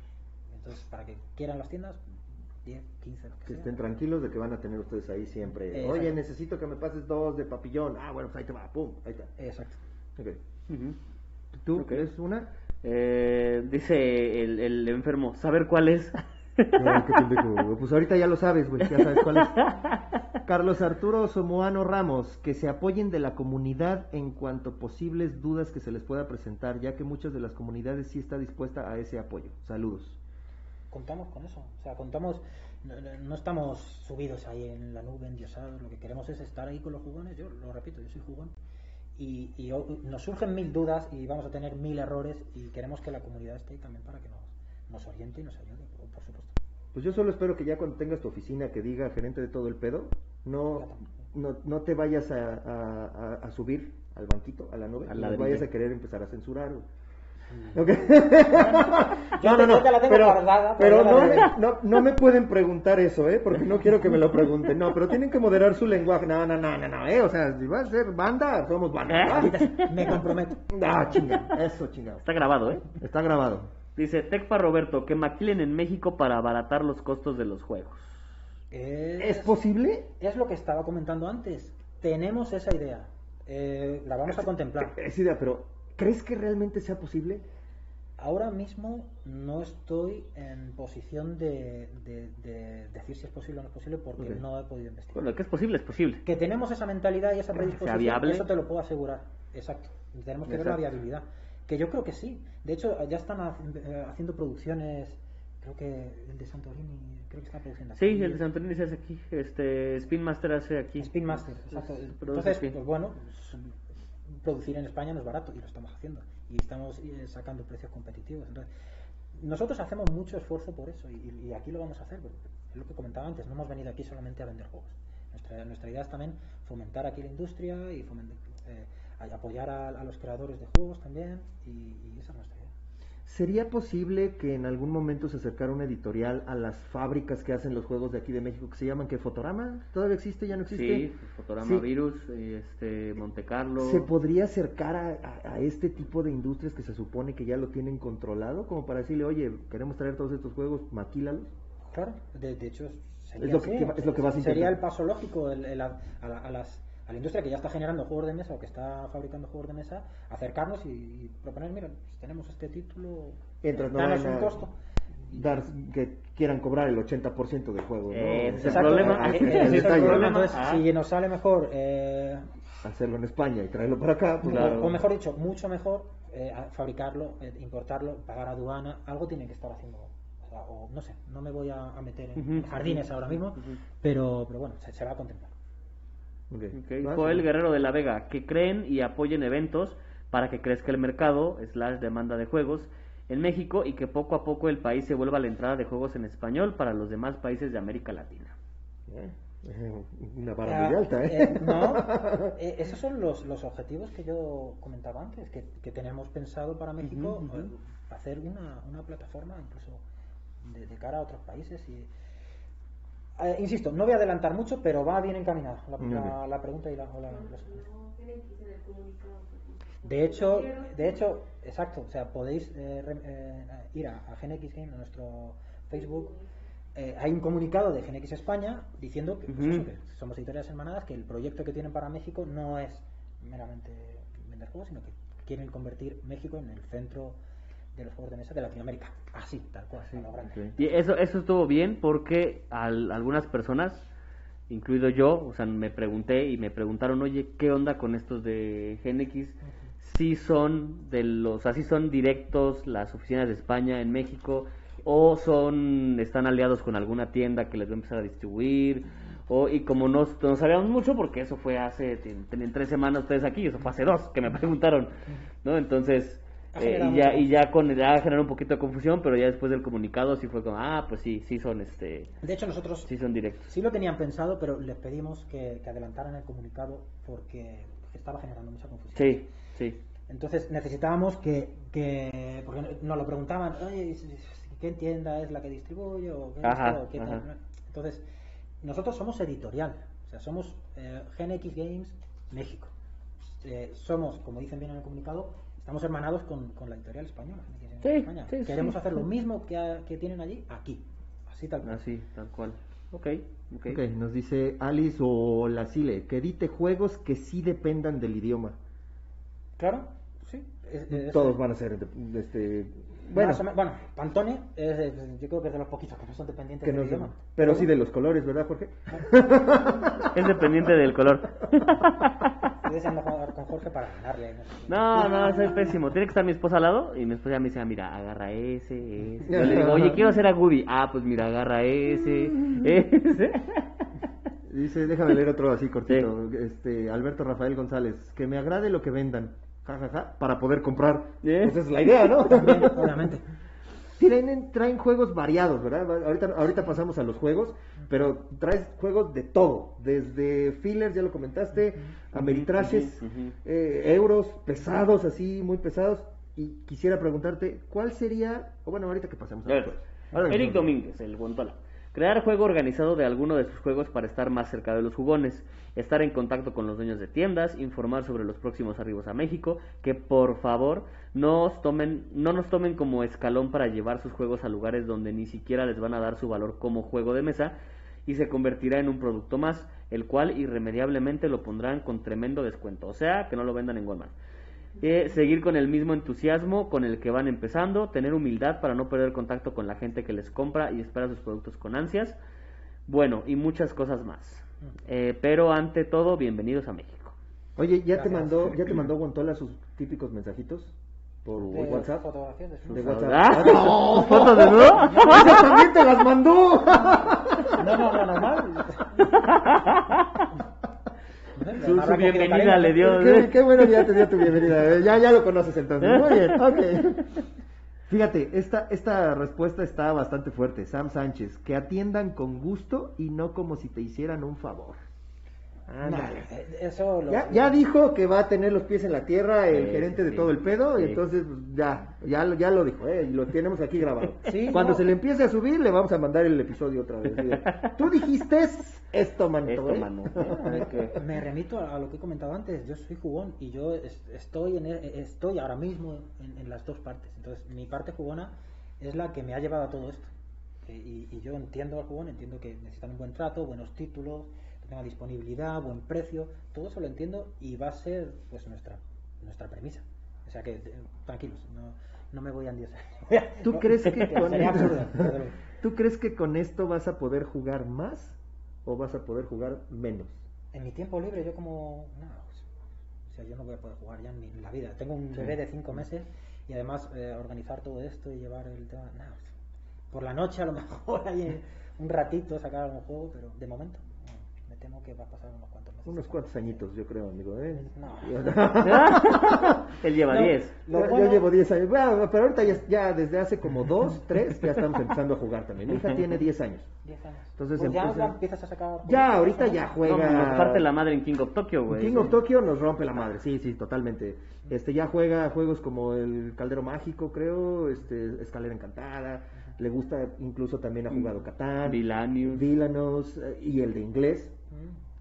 C: Entonces, para que quieran las tiendas, 10, 15, lo que,
A: Que
C: sea.
A: estén tranquilos de que van a tener ustedes ahí siempre.
C: Exacto.
A: Oye, necesito que me pases dos de papillón. Ah, bueno, pues ahí te va, pum, ahí está.
C: Exacto.
A: Ok.
B: Ujú.
A: ¿Tú
B: Ok.
A: eres una?
B: Eh, dice el, el enfermo, ¿saber cuál es? [laughs]
A: Pues ahorita ya lo sabes, güey, ya sabes cuál es. Carlos Arturo Somoano Ramos, que se apoyen de la comunidad en cuanto posibles dudas que se les pueda presentar, ya que muchas de las comunidades sí está dispuesta a ese apoyo. Saludos.
C: Contamos con eso. O sea, contamos. No, estamos subidos ahí en la nube, endiosados. Lo que queremos es estar ahí con los jugones. Yo lo repito, yo soy jugón. Y, nos surgen mil dudas y vamos a tener mil errores. Y queremos que la comunidad esté ahí también para que nos, oriente y nos ayude.
A: Pues yo solo espero que ya cuando tengas tu oficina que diga gerente de todo el pedo, no, no, no te vayas a, a- a- a subir al banquito, a la nube,
B: Al
A: no vayas a querer empezar a censurar.
C: Mm.
A: Ok. [laughs]
C: Yo te- yo te la tengo
A: pero,
C: guardada,
A: pero no, me, no, no me pueden preguntar eso, ¿eh? Porque no quiero que me lo pregunten. No, pero tienen que moderar su lenguaje. No, no, no, no, no, ¿eh? O sea, si va a ser banda, somos banda.
C: Me comprometo.
A: Ah, chinga, eso chingado.
B: Está grabado, ¿eh?
A: Está grabado.
B: Dice Tecpa Roberto, que maquilen en México para abaratar los costos de los juegos.
A: ¿Es posible?
C: Es lo que estaba comentando antes. Tenemos esa idea. Eh, la vamos a contemplar. [laughs]
A: Es idea, pero ¿crees que realmente sea posible?
C: Ahora mismo no estoy en posición de, de- de decir si es posible o no es posible porque no he podido investigar.
B: Bueno, que es posible, es posible.
C: Que tenemos esa mentalidad y esa predisposición,
B: viable.
C: eso te lo puedo asegurar. Exacto. Tenemos que ver la viabilidad. Que yo creo que sí. De hecho, ya están eh, haciendo producciones. Creo que el de Santorini, creo que está produciendo aquí.
B: Sí, el de Santorini se hace aquí, este Spin Master hace aquí.
C: Spin Master, exacto. Entonces, pues bueno, pues, producir en España no es barato y lo estamos haciendo. Y estamos eh, sacando precios competitivos. Entonces, nosotros hacemos mucho esfuerzo por eso y, y aquí lo vamos a hacer. es lo que comentaba antes, no hemos venido aquí solamente a vender juegos. Nuestra, nuestra idea es también fomentar aquí la industria y foment- eh, apoyar a, a los creadores de juegos también y, y esa es nuestra idea.
A: ¿Sería posible que en algún momento se acercara una editorial a las fábricas que hacen los juegos de aquí de México que se llaman que Fotorama? ¿Todavía existe? ¿Ya no existe?
B: Sí, Fotograma
A: Sí.
B: Virus, este Monte Carlo.
A: ¿Se podría acercar a, a- a este tipo de industrias que se supone que ya lo tienen controlado? Como para decirle, oye, queremos traer todos estos juegos, maquílalos.
C: Claro, de, de hecho sería
A: Es lo que-
C: así,
A: que es lo que vas a
C: sería el paso lógico el- el a, a las- a la industria que ya está generando juegos de mesa o que está fabricando juegos de mesa, acercarnos y, y proponer, mira, pues tenemos este título,
A: Mientras no
C: danos un
A: a
C: costo.
A: dar, que quieran cobrar el 80% del juego. ¿no?
B: Eh, es el problema. es
C: es el. Entonces,
B: Ah.
C: si nos sale mejor, eh,
A: Hacerlo en España y traerlo para acá, pues
C: o-
B: Claro.
C: o, mejor dicho, mucho mejor eh, fabricarlo, eh, importarlo, pagar aduana, algo tienen que estar haciendo. O, sea, o no sé, no me voy a, meter en jardines ahora mismo, pero, pero bueno, se, se va a contemplar.
A: Ok.
B: Ok,
A: ¿Vas?
B: Joel Guerrero de la Vega, que creen y apoyen eventos para que crezca el mercado, slash demanda de juegos en México y que poco a poco el país se vuelva a la entrada de juegos en español para los demás países de América Latina.
A: Eh, Una vara
C: Ah,
A: muy alta, ¿eh?
C: eh, no, [laughs] eh, esos son los, los objetivos que yo comentaba antes, que, que tenemos pensado para México,
B: ujú.
C: eh, hacer una, una plataforma incluso de, de cara a otros países. y eh, Insisto, no voy a adelantar mucho, pero va bien encaminada la, la- pregunta y la, la-. De hecho, de hecho, exacto, o sea, podéis eh, re- eh, ir a, a GNX Game, a nuestro Facebook. eh, hay un comunicado de GNX España diciendo que, pues eso, que somos editoriales hermanadas, que el proyecto que tienen para México no es meramente vender juegos, sino que quieren convertir México en el centro de los juegos de mesa de Latinoamérica. Así, tal cual, lo grande.
B: Y eso, eso estuvo bien porque al- algunas personas, incluido yo, o sea, me pregunté y me preguntaron, oye, ¿qué onda con estos de GNX? Si son de los, así son directos las oficinas de España en México o son, están aliados con alguna tienda que les va a empezar a distribuir o, y como no, no sabíamos mucho porque eso fue hace, tienen tres semanas ustedes aquí, eso fue hace dos que me preguntaron, ¿no? Entonces, eh,
C: generado
B: y ya, y ya con ya generó un poquito de confusión, pero ya después del comunicado sí fue como, ah, pues sí, sí son este,
C: De hecho, nosotros
B: sí son directos.
C: Sí lo tenían pensado, pero les pedimos que, que adelantaran el comunicado porque, estaba generando mucha confusión.
B: Sí, sí.
C: Entonces necesitábamos que, que porque nos lo preguntaban, oye, ¿qué tienda es la que distribuye? O qué
B: Ajá,
C: esto, o qué tal?".
B: ajá.
C: Entonces, nosotros somos editorial, o sea, somos eh, GNX Games México. Eh, somos, como dicen bien en el comunicado, estamos hermanados con, con la editorial española.
B: Sí,
C: España.
B: sí,
C: Queremos
B: sí.
C: hacer lo mismo que, que tienen allí, aquí. Así tal cual.
B: Así, tal cual. Ok, ok.
A: Ok, nos dice Alice o la Sile, que edite juegos que sí dependan del idioma.
C: Claro, sí. es- es-
A: Todos van a ser, de- este, bueno,
C: Más bueno, Pantone, es yo creo que es de los poquitos que no son dependientes
A: que
C: del
A: no pero sí de los colores, ¿verdad, Jorge? [laughs]
B: Es dependiente del color.
C: Con Jorge para ganarle. ¿no?
B: No, no, soy pésimo. Tiene que estar mi esposa al lado y mi esposa ya me dice, ah, mira, agarra ese, ese. Yo le digo, oye, quiero hacer a Goody. Ah, pues mira, agarra ese, ese.
A: Dice, déjame leer otro así cortito. Este, Alberto Rafael González, que me agrade lo que vendan, para poder comprar. Pues esa es la idea, ¿no?
C: También, [laughs] obviamente.
A: Tienen, traen juegos variados, ¿verdad? Ahorita, ahorita pasamos a los juegos, pero traes juegos de todo, desde fillers, ya lo comentaste, ameritrashes,
B: Ujú, ujú.
A: eh, euros pesados, así, muy pesados. Y quisiera preguntarte, ¿cuál sería, o bueno, ahorita que pasemos a los juegos.
B: Eric. Domínguez, el Guantola. Crear juego organizado de alguno de sus juegos para estar más cerca de los jugones, estar en contacto con los dueños de tiendas, informar sobre los próximos arribos a México, que por favor no, tomen, no nos tomen como escalón para llevar sus juegos a lugares donde ni siquiera les van a dar su valor como juego de mesa y se convertirá en un producto más. el cual irremediablemente lo pondrán con tremendo descuento, o sea, que no lo vendan en Walmart. Eh, seguir con el mismo entusiasmo con el que van empezando, tener humildad para no perder contacto con la gente que les compra y espera sus productos con ansias, bueno, y muchas cosas más. Eh, pero ante todo, bienvenidos a México.
A: Oye, ¿ya te mandó, ya te mandó Guantola sus típicos mensajitos por
C: De
A: WhatsApp?
C: fotografías de
A: WhatsApp.
B: ¿Ah?
A: no. [laughs]
B: ¿Fotos de nudo? [laughs]
A: ¡Esa también te las mandó!
C: No, no, no, normal. [laughs]
B: Su- su bienvenida le dio.
A: qué, qué bueno ya te dio tu bienvenida. eh, Ya, ya lo conoces entonces. Muy bien, ok. Fíjate, esta, esta respuesta está bastante fuerte. Sam Sánchez, que atiendan con gusto y no como si te hicieran un favor. Ándale.
C: Eso lo...
A: Ya, ya dijo que va a tener los pies en la tierra el
B: Sí,
A: gerente de
B: sí,
A: todo el pedo y entonces pues, ya, ya, lo- ya lo dijo, eh, y lo tenemos aquí grabado. [laughs]
C: Sí,
A: Cuando
C: no.
A: se le empiece a subir le vamos a mandar el episodio otra vez. Mira, Tú dijiste esto, manito.
B: Esto,
A: eh.
B: mano. ¿eh? [laughs]
C: Me remito a, lo que he comentado antes. Yo soy jugón y yo es- estoy en e- estoy ahora mismo en, en las dos partes. Entonces, mi parte jugona es la que me ha llevado a todo esto. Eh, Y, y yo entiendo al jugón, entiendo que necesitan un buen trato, buenos títulos, que tenga disponibilidad, buen precio. Todo eso lo entiendo y va a ser pues nuestra nuestra premisa. O sea que eh, tranquilos, no, no me voy a endiosar. [laughs]
A: ¿Tú [laughs] crees que [laughs] con
C: absurdo.
A: ¿Tú crees que con esto vas a poder jugar más o vas a poder jugar menos?
C: En mi tiempo libre yo como... No, pues, o sea, yo no voy a poder jugar ya en, mi- en la vida. Tengo un bebé de cinco meses y además eh, organizar todo esto y llevar el tema... No, pues, por la noche a lo mejor hay un ratito sacar algún juego, pero de momento me temo que va a pasar unos cuantos meses.
A: Unos cuantos añitos, yo creo, amigo. ¿eh?
C: No. [laughs] [laughs]
B: Él lleva
C: No.
B: 10.
C: Lo
A: Yo- yo,
C: bueno-
A: llevo 10 años. Bueno, pero ahorita ya, ya desde hace como 2, 3 [laughs] ya estamos empezando a jugar también. Mi hija tiene 10 años.
C: 10 años.
A: Entonces
C: Pues ya,
A: empieza-
C: ya empiezas a sacar...
A: Ya, ahorita
C: ¿no?
A: ya
B: No,
A: juega.
B: nos parte la madre en King of Tokyo, güey.
A: King of Tokyo nos rompe la madre, sí, sí, totalmente. Este ya juega juegos como el Caldero Mágico, creo, este Escalera Encantada, le gusta incluso también ha jugado Catán,
B: Vilanius.
A: Villanos eh, y el de inglés.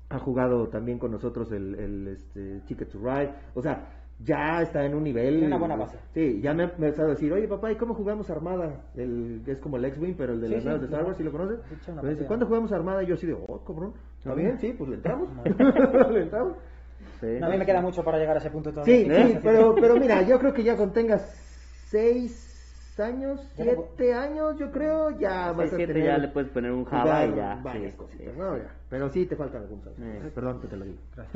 A: Ha jugado también con nosotros el, el este, Ticket to Ride, o sea, ya está en un nivel
C: una buena base.
A: Sí, ya me ha empezado a decir, "Oye, papá, ¿y cómo jugamos Armada?" El es como el X-Wing, pero el de
C: Sí,
A: las
C: sí,
A: naves de Star Wars, ¿sí lo conoces? Me dice. ¿cuándo jugamos Armada? Y yo así de, "Oh, cabrón." ¿Está bien? Sí, pues le entramos. [laughs] le entramos.
B: Sí.
C: No, a mí me queda mucho para llegar a ese punto todavía.
A: Sí, sí, pero, pero mira, yo creo que ya cuando tengas seis años,
C: Ya le voy-
A: siete años, yo creo, ya vas
B: Seis,
A: a
B: siete
A: tener...
B: ya le puedes poner un Java y ya.
A: varias
B: sí,
A: cositas,
B: sí.
A: ¿no? Ya. Pero sí te faltan algunos años.
B: Eh.
A: Perdón que te lo digo. [laughs]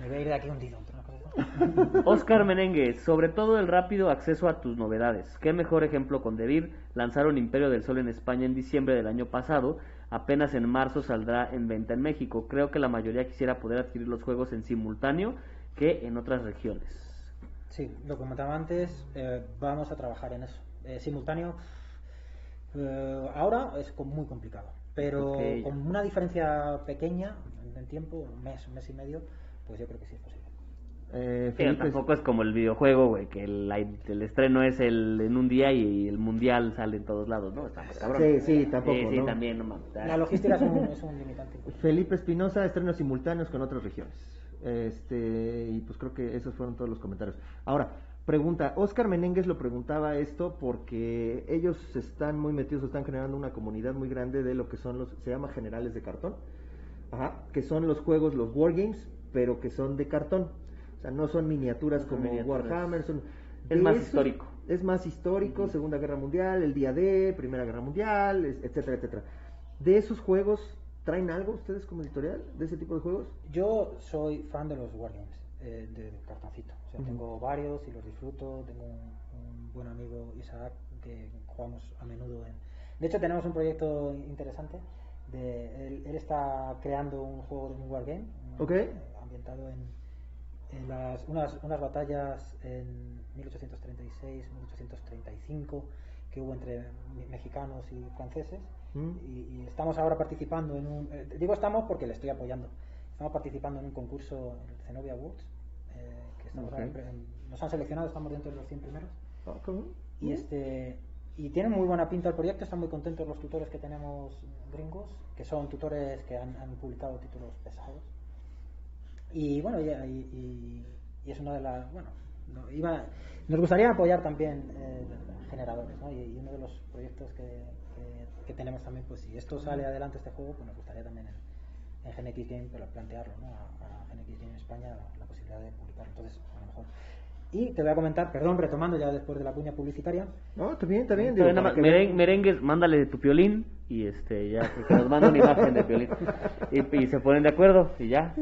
C: Me voy a ir de aquí hundido. entre una cosa y otra.
B: Oscar Menengue, sobre todo el rápido acceso a tus novedades. Qué mejor ejemplo con Devir. Lanzaron Imperio del Sol en España en diciembre del año pasado. Apenas en marzo saldrá en venta en México. Creo que la mayoría quisiera poder adquirir los juegos en simultáneo que en otras regiones.
C: Sí, lo comentaba antes, eh, vamos a trabajar en eso. Eh, simultáneo, eh, ahora es muy complicado, pero con una diferencia pequeña en, tiempo, un mes, un mes y medio, pues yo creo que sí es posible.
A: Eh,
B: tampoco es como el videojuego, güey, que el, el estreno es el, en un día y el mundial sale en todos lados, ¿no? Estamos cabrón.
A: Sí, sí, tampoco,
B: Sí, sí,
A: ¿no?
B: también, no mames.
C: La logística es un, es un limitante.
A: Felipe Espinosa, estrenos simultáneos con otras regiones. Este, y pues creo que esos fueron todos los comentarios. Ahora, pregunta, Oscar Menéndez lo preguntaba esto porque ellos están muy metidos, están generando una comunidad muy grande de lo que son los, se llama generales de cartón, Ajá, que son los juegos, los wargames, pero que son de cartón. O sea, no son miniaturas
B: No
A: como
B: miniaturas.
A: Warhammer, son...
B: Es más histórico.
A: Es más histórico, Segunda Guerra Mundial, el día D, Primera Guerra Mundial, etcétera, etcétera. De esos juegos, ¿traen algo ustedes como editorial de ese tipo de juegos?
C: Yo soy fan de los wargames, eh, de cartoncito. O sea,
A: Ujú.
C: tengo varios y los disfruto. Tengo un, un buen amigo, Isaac, que jugamos a menudo en... De hecho, tenemos un proyecto interesante. De, él, él está creando un juego de un wargame, ambientado en, en las, unas, unas batallas en 1836-1835 que hubo entre me- mexicanos y franceses.
A: Mm.
C: Y, y estamos ahora participando en un... eh, digo estamos porque le estoy apoyando. Estamos participando en un concurso, en el Zenobia Awards, eh, que estamos ahora en- nos han seleccionado, estamos dentro de los 100 primeros.
A: Ah.
C: Y este y tiene muy buena pinta el proyecto, están muy contentos los tutores que tenemos gringos, que son tutores que han, han publicado títulos pesados. Y bueno, y, y- y- es una de las, bueno, no, iba, nos gustaría apoyar también eh, generadores, ¿no? Y uno de los proyectos que, que- que tenemos también, pues si esto sale adelante este juego, pues nos gustaría también el, en GeneX Game pero plantearlo ¿no? a, a GeneX Game en España la, la posibilidad de publicar. Entonces, a lo mejor. Y te voy a comentar, perdón, retomando ya después de la cuña publicitaria,
A: No, está bien, está bien. Digo, que
B: meren- merengues, mándale tu piolín y este ya que nos manda una imagen de piolín y, y se ponen de acuerdo y ya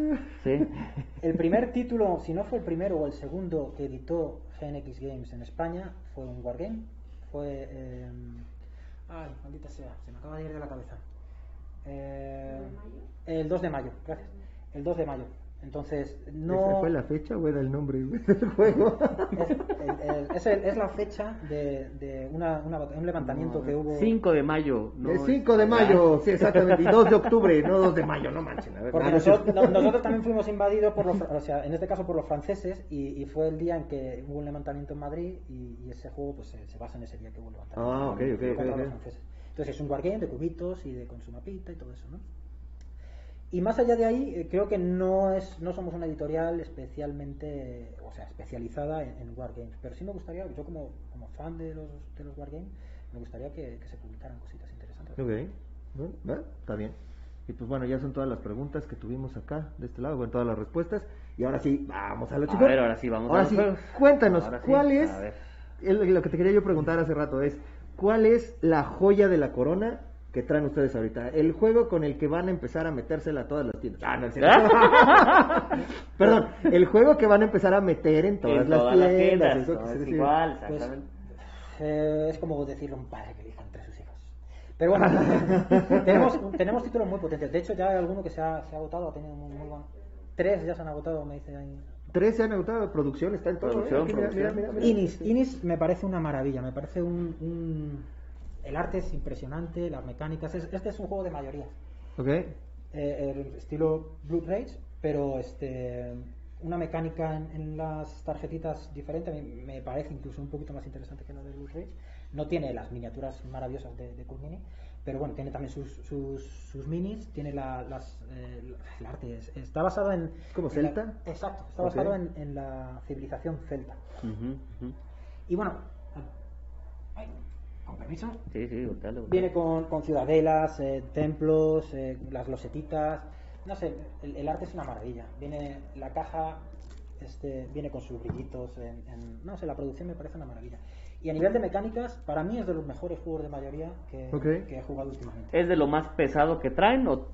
B: sí [laughs]
C: El primer título, si no fue el primero o el segundo que editó GNX Games en España, fue un Wargame. Fue. eh, ay, maldita sea, se me acaba de ir de la cabeza. Eh, el 2 de mayo, gracias. El 2 de mayo. Entonces,
A: ¿Esa
C: no.
A: fue la fecha o era el nombre del [laughs] juego?
C: Es, el- el- es el- es la fecha de, de una, un levantamiento que hubo.
B: 5 de mayo no
A: el 5 de mayo, sí, [laughs] exactamente. Y 2 de octubre, no 2 de mayo, no manchen. A ver,
C: Porque
A: Ah, no,
C: nosotros, no- nosotros también [laughs] fuimos invadidos por los, o sea, en este caso por los franceses, y, y fue el día en que hubo un levantamiento en Madrid, y, y ese juego pues se, se basa en ese día que hubo un levantamiento
A: Ah, ok, ok,
C: contra
A: ok,
C: los
A: ok.
C: franceses. Entonces es un wargame de cubitos y de con su mapita y todo eso, ¿no? Y más allá de ahí, eh, creo que no es no somos una editorial especialmente, o sea, especializada en, en wargames, pero sí me gustaría, yo como, como fan de los, de los wargames, me gustaría que, que se publicaran cositas interesantes.
A: Ok, bueno, bueno, está bien. Y pues bueno, ya son todas las preguntas que tuvimos acá, de este lado, bueno, todas las respuestas. Y ahora sí, vamos a lo
B: A
A: chicos.
B: ver, ahora sí, vamos a
A: Ahora sí,
B: juegos.
A: cuéntanos,
B: Ahora sí,
A: ¿cuál es,
B: a ver.
A: el- lo que te quería yo preguntar hace rato es, ¿cuál es la joya de la corona que traen ustedes ahorita? El juego con el que van a empezar a metérsela a todas las tiendas. Ah, no, es cierto. [laughs] Perdón, el juego que van a empezar a meter en todas,
B: En
A: las
B: todas las
A: tiendas.
B: tiendas,
A: eso
B: no,
A: quise
B: es
A: decir.
B: igual
C: Pues, eh, es como decirle a un padre que elija entre sus hijos. Pero bueno, [laughs] tenemos, tenemos títulos muy potentes. De hecho, ya hay alguno que se ha, se ha agotado, ha tenido muy, muy buen- Tres ya se han agotado, me dice ahí.
A: Tres se han agotado, producción está en todo. ¿eh?
B: Producción,
A: Aquí, mira, mira,
B: producción.
A: mira, mira.
C: Inis, Inis me parece una maravilla, me parece un, un- El arte es impresionante, las mecánicas. es- este es un juego de mayoría.
A: Ok.
C: eh, el estilo Blood Rage, pero este una mecánica en, en las tarjetitas diferente, me parece incluso un poquito más interesante que la de Blood Rage. No tiene las miniaturas maravillosas de, de Cool Mini, pero bueno, tiene también sus, sus, sus minis, tiene la, las, eh, el arte, es- está basado en...
A: como
C: la-
A: celta?
C: exacto, está basado en, en la civilización celta. Y bueno, ay, con permiso,
B: sí sí voltealo.
C: Viene con, con ciudadelas, eh, templos, eh, las losetitas. No sé, el, el arte es una maravilla. Viene la caja, este, viene con sus brillitos. en- en- no sé, la producción me parece una maravilla. Y a nivel de mecánicas, para mí es de los mejores juegos de mayoría que, he jugado últimamente.
B: es de lo más pesado que traen o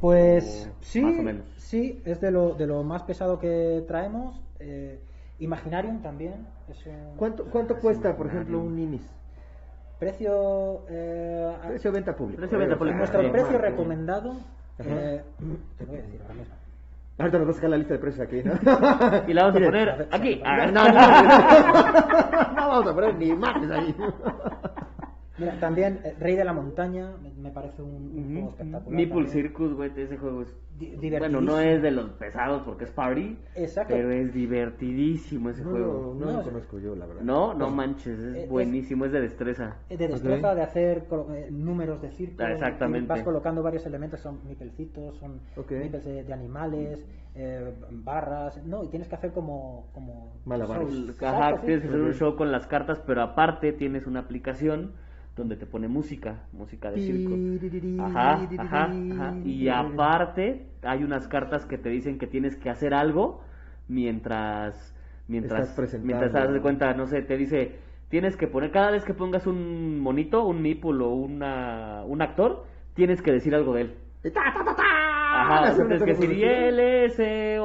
C: Pues
B: O
C: sí,
B: más o menos.
C: sí, es de lo, de lo más pesado que traemos. Eh, Imaginarium también. Es un
A: ¿Cuánto, cuánto cuesta, por ejemplo, un Inis?
C: Precio. eh,
A: Precio venta público.
B: Precio venta público.
C: nuestro
B: Sí.
C: precio recomendado. Eh, te lo voy a decir ahora mismo.
A: Ahorita nos va a sacar la lista de precios aquí, ¿no?
B: y la vamos a poner aquí
A: No, [laughs]
B: Ah,
A: no, no, no vamos a poner ni imágenes ahí.
C: Mira, también eh, Rey de la Montaña me, parece un, un juego espectacular.
B: Meeple
C: también.
B: Circus, güey, ese juego es... Bueno, no es de los pesados porque es party,
C: Exacto.
B: pero es divertidísimo ese
A: No,
B: juego.
A: no, no
C: No,
A: lo conozco yo, la verdad.
B: No, no manches,
C: Eh,
B: es
C: es-
B: buenísimo, es de destreza.
C: Eh, De destreza, de hacer eh, números de círculo.
B: Ah, exactamente.
C: y Vas colocando varios elementos, son mipelcitos, son
A: Ok.
C: mipels de, de animales, eh, barras. No, y tienes que hacer como. como
A: Malabares.
B: Ajá, tienes que hacer un show con las cartas, pero aparte tienes una aplicación donde te pone música, música de circo. Ajá, ajá, ajá. Y aparte hay unas cartas que te dicen que tienes que hacer algo mientras mientras
A: Estás
B: mientras te das de cuenta, no sé, te dice, tienes que poner cada vez que pongas un monito, un meeple o una un actor, tienes que decir algo de él. Ajá, [laughs] tienes que decir, él es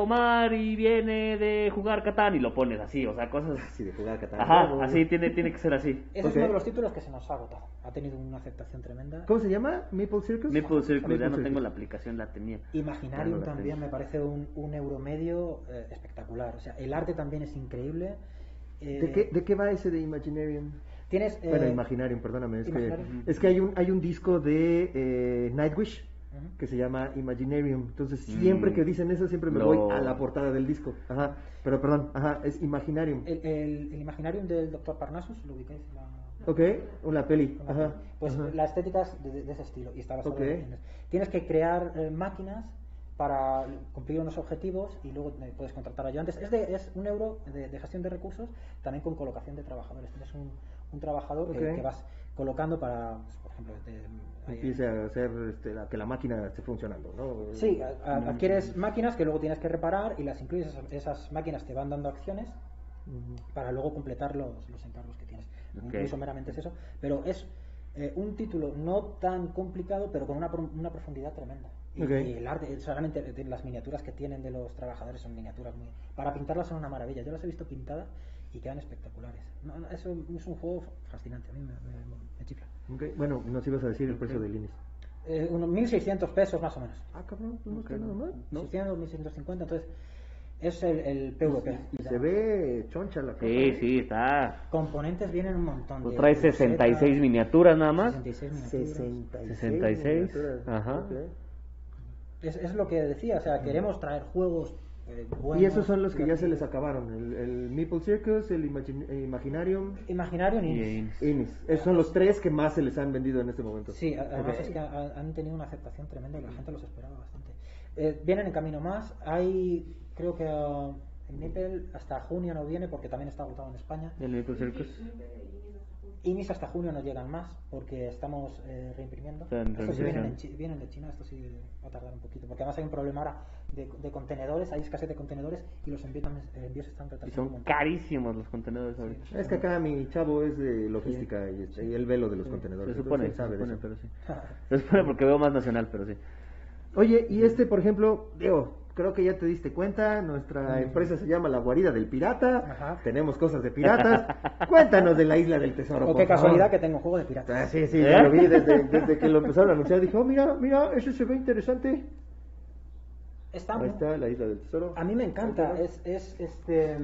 B: Omar y viene de jugar Catán y lo pones así, o sea, cosas así.
A: Sí, de jugar Catán.
B: Ajá,
A: Bravo.
B: así tiene, tiene que ser así.
C: Ese
A: Ok.
C: es uno de los títulos que se nos ha agotado. Ha tenido una aceptación tremenda.
A: ¿Cómo se llama? ¿Maple Circus?
B: Maple Circus, ya
A: Maple
B: no
A: Circus.
B: tengo la aplicación, la tenía.
C: Imaginarium
B: Ya no
C: también me parece un, un euro medio eh, espectacular. O sea, el arte también es increíble. Eh,
A: ¿De qué, ¿De qué va ese de Imaginarium?
C: Tienes. eh,
A: Bueno, Imaginarium, perdóname. Es,
C: Imaginarium.
A: Que, es que hay un, hay un disco de eh, Nightwish. Que se llama Imaginarium. Entonces, siempre
B: Mm.
A: que dicen eso, siempre me voy a la portada del disco. Ajá. Pero perdón, ajá, es Imaginarium.
C: El, el, el Imaginarium del Dr. Parnassus, ¿lo ubicáis? La-
A: Ok, una peli.
C: Una
A: Ajá.
C: peli. Pues
A: ajá.
C: la estética es de, de ese estilo y está basada en. Tienes que crear eh, máquinas para cumplir unos objetivos y luego eh, puedes contratar ayudantes. Es, de, es un euro de, de gestión de recursos, también con colocación de trabajadores. Tienes un, un trabajador que-
A: Ok.
C: que, vas colocando para, pues, por ejemplo, de-
A: Empiece a hacer este, que la máquina esté funcionando, ¿no?
C: Sí, a- a- adquieres máquinas que luego tienes que reparar y las incluyes, esas, esas máquinas te van dando acciones para luego completar los, los encargos que tienes.
B: Ok.
C: Incluso meramente es eso, pero es eh, un título no tan complicado, pero con una, una profundidad tremenda. Y, el arte, solamente de las miniaturas que tienen de los trabajadores son miniaturas muy... Para pintarlas son una maravilla. Yo las he visto pintadas y quedan espectaculares. No, no, es, un, es un juego fascinante, a mí me, me- me chifla.
A: Ok, Bueno, nos ibas a decir el precio del índice.
C: Eh, unos 1.600 pesos más o menos.
A: Ah, cabrón, no
B: Ok.
A: está nada mal.
B: ¿No?
C: 600, 1.650, entonces es el, el PvP.
A: Y se ve choncha la cosa.
B: Sí, sí, está.
C: Componentes vienen un montón.
B: Pues
C: de
B: trae
C: crucetas,
B: 66 miniaturas nada más.
C: 66 miniaturas.
A: 66.
B: 66,
A: miniaturas.
B: ajá.
A: Ok.
C: Es, es lo que decía, o sea, queremos traer juegos eh, buenos.
A: Y esos son los que ya se les acabaron. El, el Meeple Circus, el Imagin- Imaginarium,
C: Imaginarium y...
B: Y-
A: Inis. Esos son los tres que más se les han vendido en este momento.
C: Sí, además es que ha- han tenido una aceptación tremenda y la gente los esperaba bastante. Eh, vienen en camino más. Hay, creo que uh, en Nipel hasta junio no viene porque también está agotado en España.
B: El Maple Circus.
C: Inis hasta junio no llegan más porque estamos eh, reimprimiendo. Estos sí vienen, en vienen de China, esto sí va a tardar un poquito. Porque además hay un problema ahora de, de contenedores, hay escasez de contenedores y los envíos, también- eh, envíos están
B: Y
C: retrasando un
B: son carísimos los contenedores ahorita.
A: Es que acá mi chavo es de logística y, este, y él ve lo de los contenedores.
B: Se supone, se
A: sabe de
B: supone, pero sí. [laughs] Se supone porque veo más nacional, pero sí.
A: Oye, y este, por ejemplo, Diego, creo que ya te diste cuenta, nuestra empresa se llama La Guarida del Pirata,
C: Ajá.
A: tenemos cosas de piratas. [laughs] Cuéntanos de la Isla del Tesoro.
C: O
A: por
C: qué
A: favor.
C: casualidad que tengo un juego de piratas.
A: Ah, sí, sí,
B: ¿Eh?
A: ya lo vi desde, desde que lo empezaron a anunciar. Dije, oh, mira, mira, eso se ve interesante.
C: Está
A: Ahí está la Isla del Tesoro.
C: A mí me encanta, es, es, este,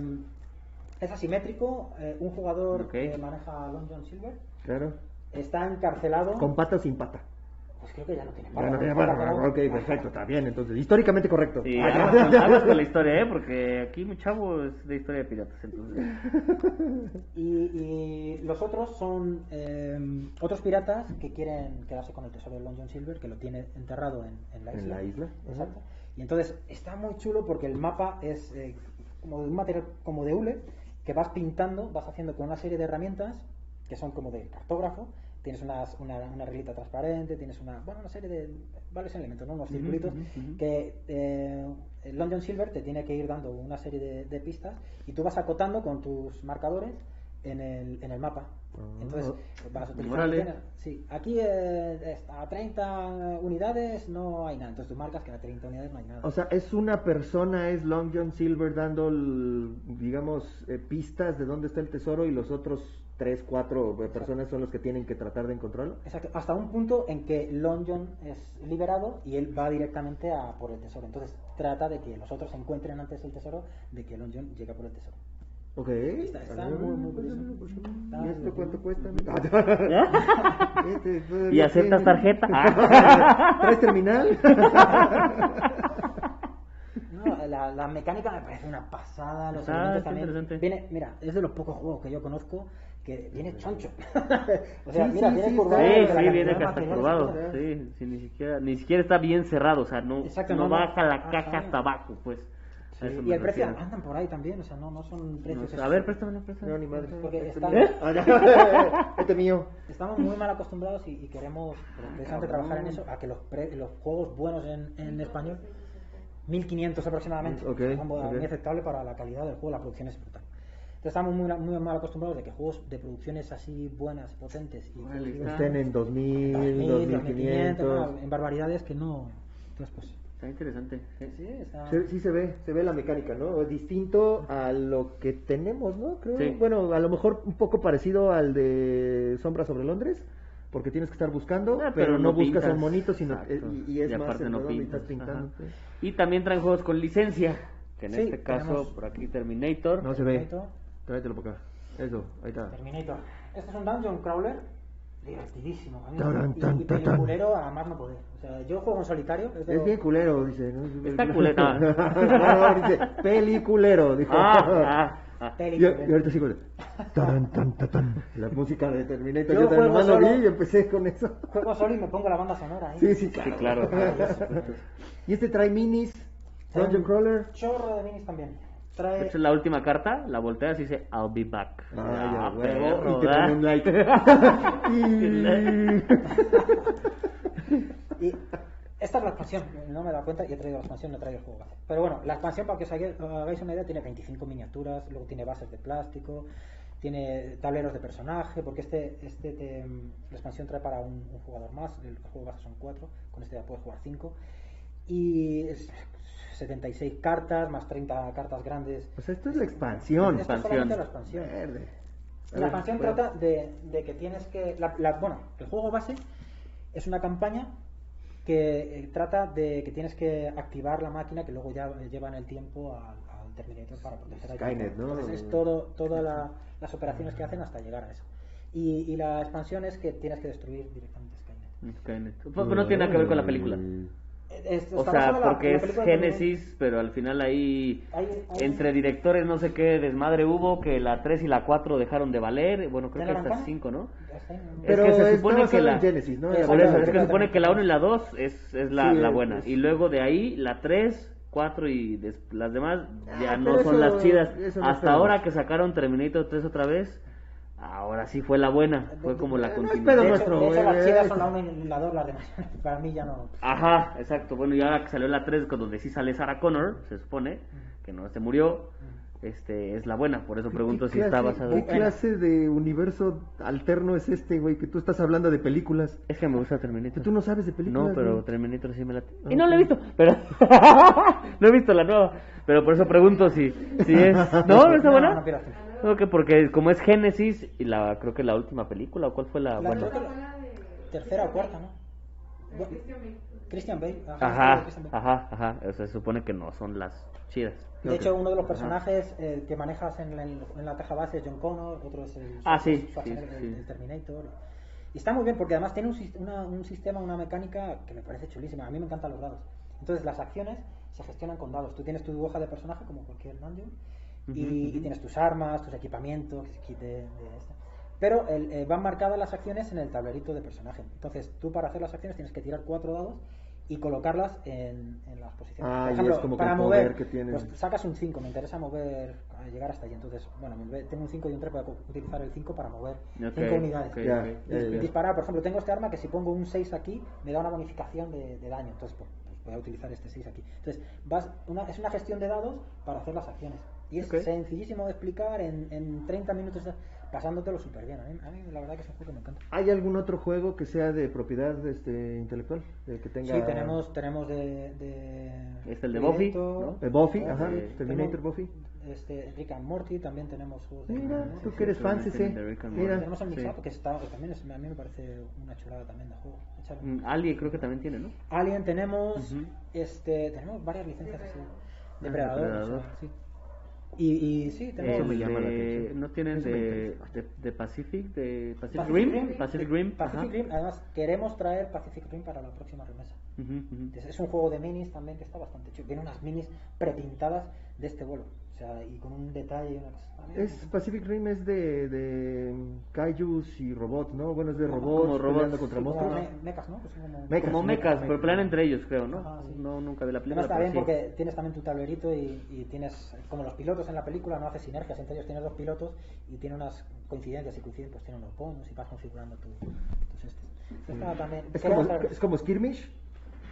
C: es asimétrico, eh, un jugador que maneja a Long John Silver
A: Claro.
C: está encarcelado.
A: ¿Con pata o sin pata?
C: Pues creo que ya no tiene
A: Ya
C: pata,
A: no
C: ¿no?
A: tiene pata.
C: encarcelado.
A: Ok, perfecto, está bien. Entonces, históricamente correcto.
B: Sí, [laughs]
A: Ah,
B: aguas con, la historia, ¿eh? Porque aquí mi chavo es de historia de piratas, entonces.
C: Y, y los otros son eh, otros piratas que quieren quedarse con el tesoro de Long John Silver, que lo tiene enterrado en, en la
A: En
C: isla.
A: la isla,
C: Exacto. Y entonces está muy chulo porque el mapa es eh, como de un material como de hule que vas pintando, vas haciendo con una serie de herramientas que son como de cartógrafo. Tienes unas, una, una reglita transparente, tienes una, bueno, una serie de varios elementos, ¿no? unos circulitos que eh, el Long John Silver te tiene que ir dando una serie de, de pistas y tú vas acotando con tus marcadores en el, en el mapa.
A: Ah.
C: Entonces vas.
B: Órale.
C: tienes- Sí, aquí eh, a 30 unidades no hay nada. Entonces tú marcas que a 30 unidades no hay nada.
A: O sea, es una persona, es Long John Silver dando, el- digamos, eh, pistas de dónde está el tesoro y los otros tres, cuatro eh, personas son los que tienen que tratar de encontrarlo.
C: Exacto, hasta un punto en que Long John es liberado y él va directamente a por el tesoro. Entonces trata de que los otros encuentren antes el tesoro de que Long John llegue a por el tesoro.
A: Ok.
C: Está- está
A: Ah,
C: muy, muy
A: ¿Y esto cuánto cuesta? [laughs] Este,
B: ¿Y aceptas tarjeta? [laughs] Ah.
A: ¿Traes terminal? [laughs]
C: No, la, la mecánica me parece una pasada. Los
B: Ah,
C: elementos también.
B: interesante.
C: Viene, mira, es de los pocos juegos que yo conozco que viene choncho. o sea,
A: Sí,
C: mira,
A: sí,
C: viene
A: sí,
C: curvado.
B: Sí, sí, viene hasta curvado. Sí, sí, ni siquiera, ni siquiera está bien cerrado, o sea, no, no
C: no,
B: baja la
C: Ajá.
B: caja hasta abajo, pues.
C: Sí, y el precio andan por ahí también, o sea, no, no son
B: No
C: precios. esos-
B: a ver, préstamelo, préstamelo.
A: No, ni madre.
C: Porque está-
A: mío. Ah. [laughs] Este mío.
C: Estamos muy mal acostumbrados y, y queremos precisamente trabajar en eso, a que los, pre- los juegos buenos en, en español, 1500 aproximadamente,
A: Ok,
C: son muy
A: ok.
C: aceptable para la calidad del juego, la producción es brutal. Entonces estamos muy, muy mal acostumbrados de que juegos de producciones así buenas, potentes y.
A: Estén en 2000,
C: 2000,
A: 2500.
C: no, en barbaridades que no... Entonces pues...
B: Está interesante. sí.
C: Sí, está...
A: Se- sí se ve, se ve la mecánica, ¿no? Es distinto a lo que tenemos, ¿no? Creo.
B: Sí.
A: Bueno, a lo mejor un poco parecido al de Sombra sobre Londres, porque tienes que estar buscando,
B: Ah,
A: pero, no, buscas el monito, sino eh, y, y es más
B: no
A: y
B: pintas.
A: estás pintando.
B: ajá. Y también traen juegos con licencia, que en
C: Sí,
B: este caso,
C: tenemos-
B: por aquí Terminator.
A: No se ve.
C: Terminator.
A: Tráetelo para acá. Eso, ahí está.
C: Terminator. Este es un dungeon crawler divertidísimo. A mí
A: Taran,
C: y,
A: tan,
C: y
A: tan,
C: peliculero a más no poder. O sea, yo juego en solitario. Es, lo-
A: bien culero, dice. ¿no? [laughs]
B: Está culero. [laughs]
A: no, dice, peliculero, dijo.
B: Ah, ah, [laughs] ah.
A: Y, ahorita sí, tan, ta, tan. La música de Terminator.
C: Yo
A: Yo, también
C: juego solo.
A: vi y empecé con eso.
C: Juego solo y me pongo la banda sonora ahí.
A: Sí, sí,
B: Sí,
A: claro.
B: claro.
A: y este trae minis, Dungeon
C: un
A: Crawler.
C: Chorro de minis también. Trae...
B: Esta es la última carta, la volteas y dice I'll be back.
A: Ah, ya,
B: Ah, perro,
A: y te pone un like. [laughs] Y-
C: esta es la expansión, no me he dado cuenta y he traído la expansión, no he traído el juego base. Pero bueno, la expansión, para que os hagáis hagáis una idea, tiene 25 miniaturas, luego tiene bases de plástico, tiene tableros de personaje, porque este, este te- la expansión trae para un, un jugador más, el juego base son 4, con este ya puedes jugar 5. Y es 76 cartas, más 30 cartas grandes.
A: Sea, esto es la expansión.
C: Esto es solamente la expansión.
A: Verde. A
C: La expansión
A: bueno.
C: trata de, de que tienes que. la- la- bueno, el juego base es una campaña que eh, trata de que tienes que activar la máquina que luego ya eh, llevan el tiempo al, al Terminator para proteger a
A: Skynet,
C: Connor.
A: ¿no?
C: Entonces es todo, todas la- las operaciones que hacen hasta llegar a eso. Y, y la expansión es que tienes que destruir directamente Skynet.
B: Skynet. Pues no tiene nada que ver con la película.
C: Es-
B: O sea,
C: la-
B: porque es Génesis, pero al final ahí
C: Hay- hay-
B: entre directores no sé qué desmadre hubo, que la 3 y la 4 dejaron de valer, bueno, creo
C: ¿Ya
B: que hasta
C: campaña?
B: 5, ¿no?
A: Pero
B: es que se supone que la
A: en Genesis, ¿no?
C: Por
B: eso, es que se supone que la 1 y la 2 es, es la,
A: Sí,
B: la buena.
A: es-
B: Y luego de ahí la 3, 4 y des- las demás ya
A: Ah,
B: no son
A: eso-
B: las chidas.
A: no
B: Hasta ahora que sacaron Terminator 3 otra vez, ahora sí fue la buena. Fue como la
A: No,
B: continuación.
A: pero nuestro,
C: de hecho, las
A: eh,
C: chidas
A: eh,
C: son la 1 y la 2, las demás. Para mí ya no.
B: Ajá, exacto. Bueno, y ahora que salió la 3, con donde sí sale Sarah Connor, se supone, que no se murió, este es la buena. Por eso pregunto
A: ¿Qué
B: si está basado
A: ¿Qué
B: en...
A: clase de universo alterno es este, güey? Que tú estás hablando de películas.
B: Es que me gusta Terminator.
A: Tú no sabes de películas.
B: No, pero
A: güey.
B: Terminator sí me la... Y no la he visto, pero... [laughs] no he visto la nueva, pero por eso pregunto si, si es... ¿No? ¿No está
C: No,
B: buena?
C: no pierdas
B: No, que porque como es Génesis, y la creo que la última película, ¿o cuál fue la...?
C: Creo tercera o cuarta, ¿no? Christian Bale.
B: Ajá,
C: Christian Bale.
B: ajá, ajá. O sea, se supone que no son las chidas.
C: De hecho, uno de los personajes eh, que manejas en la, en la caja base es John Connor, otro es el,
B: Ah, sí,
C: Schwarzenegger,
B: sí,
C: el-
B: sí.
C: el Terminator. Y está muy bien porque además tiene un, una- un sistema, una mecánica que me parece chulísima. A mí me encantan los dados. Entonces, las acciones se gestionan con dados. Tú tienes tu hoja de personaje como cualquier y, tienes tus armas, tus equipamientos, de, de. Pero el- eh, van marcadas las acciones en el tablerito de personaje. Entonces, tú para hacer las acciones tienes que tirar cuatro dados y colocarlas en, en las posiciones.
A: Ah,
C: Por
A: y
C: ejemplo,
A: es como
C: para mover,
A: poder que tienen.
C: pues sacas un 5, me interesa mover, a llegar hasta allí. Entonces, bueno, tengo un 5 y un 3, voy a utilizar el 5 para mover
B: Ok,
C: 5 unidades.
B: ok,
A: Ya,
B: ok.
A: ya,
C: Dis-
A: ya.
C: Disparar, por ejemplo, tengo este arma que si pongo un 6 aquí, me da una bonificación de, de daño. Entonces, pues, pues voy a utilizar este 6 aquí. Entonces, vas una, es una gestión de dados para hacer las acciones. Y es
B: Ok.
C: sencillísimo de explicar en, en 30 minutos, pasándotelo súper bien. A mí, a mí la verdad que es un juego que me encanta.
A: ¿Hay algún otro juego que sea de propiedad este, intelectual? De que tenga...
C: Sí, tenemos, tenemos de, de
B: Este, el de Buffy,
C: Predator,
A: Eh, Buffy,
C: ¿no?
A: ajá,
B: Eh,
A: Terminator Buffy.
C: Este, Rick and Morty, también tenemos juegos de
A: Mira,
C: Rick and
A: tú que eres
B: sí,
A: fan,
B: sí, de and
A: Mira.
C: Tenemos el
B: Sí.
C: Mixup, que está, que también es- a mí me parece una chulada también de juego.
B: Mm, Alien creo que también tiene, ¿no?
C: Alien tenemos,
B: Ujú.
C: este, tenemos varias licencias así,
B: Ah,
C: o sea, sí. Y, y sí, tenemos
A: Eso me llama la
B: de-
A: atención.
B: ¿No tienen de, de, de Pacific? ¿De Pacific,
C: Pacific
B: Rim?
C: Rim,
B: Pacific Rim.
C: Pacific. Rim, además queremos traer Pacific Rim para la próxima remesa.
B: Ujú, ujú.
C: Es, es un juego de minis también que está bastante chulo. Tiene unas minis prepintadas de este vuelo. Sea, y con un detalle una cosa.
A: Es Pacific Rim es de, de kaijus y robots, ¿no? Bueno, es de
C: Como
A: robots
B: robots.
A: peleando contra
C: Sí, como
A: monstruos.
C: me- mechas, ¿no? Que son como...
A: Mechas.
B: Como mecas, pero pelean entre ellos, creo, ¿no?
C: Ajá, sí.
B: No, nunca vi la
C: Además
B: película.
C: está
B: pero
C: bien
B: sí.
C: porque tienes también tu tablerito y, y tienes, como los pilotos en la película, no haces sinergias entre ellos, tienes dos pilotos y tiene unas coincidencias y coinciden, pues tiene unos bonus y vas configurando tu, tus estos. Está también,
A: Es como, es como Skirmish.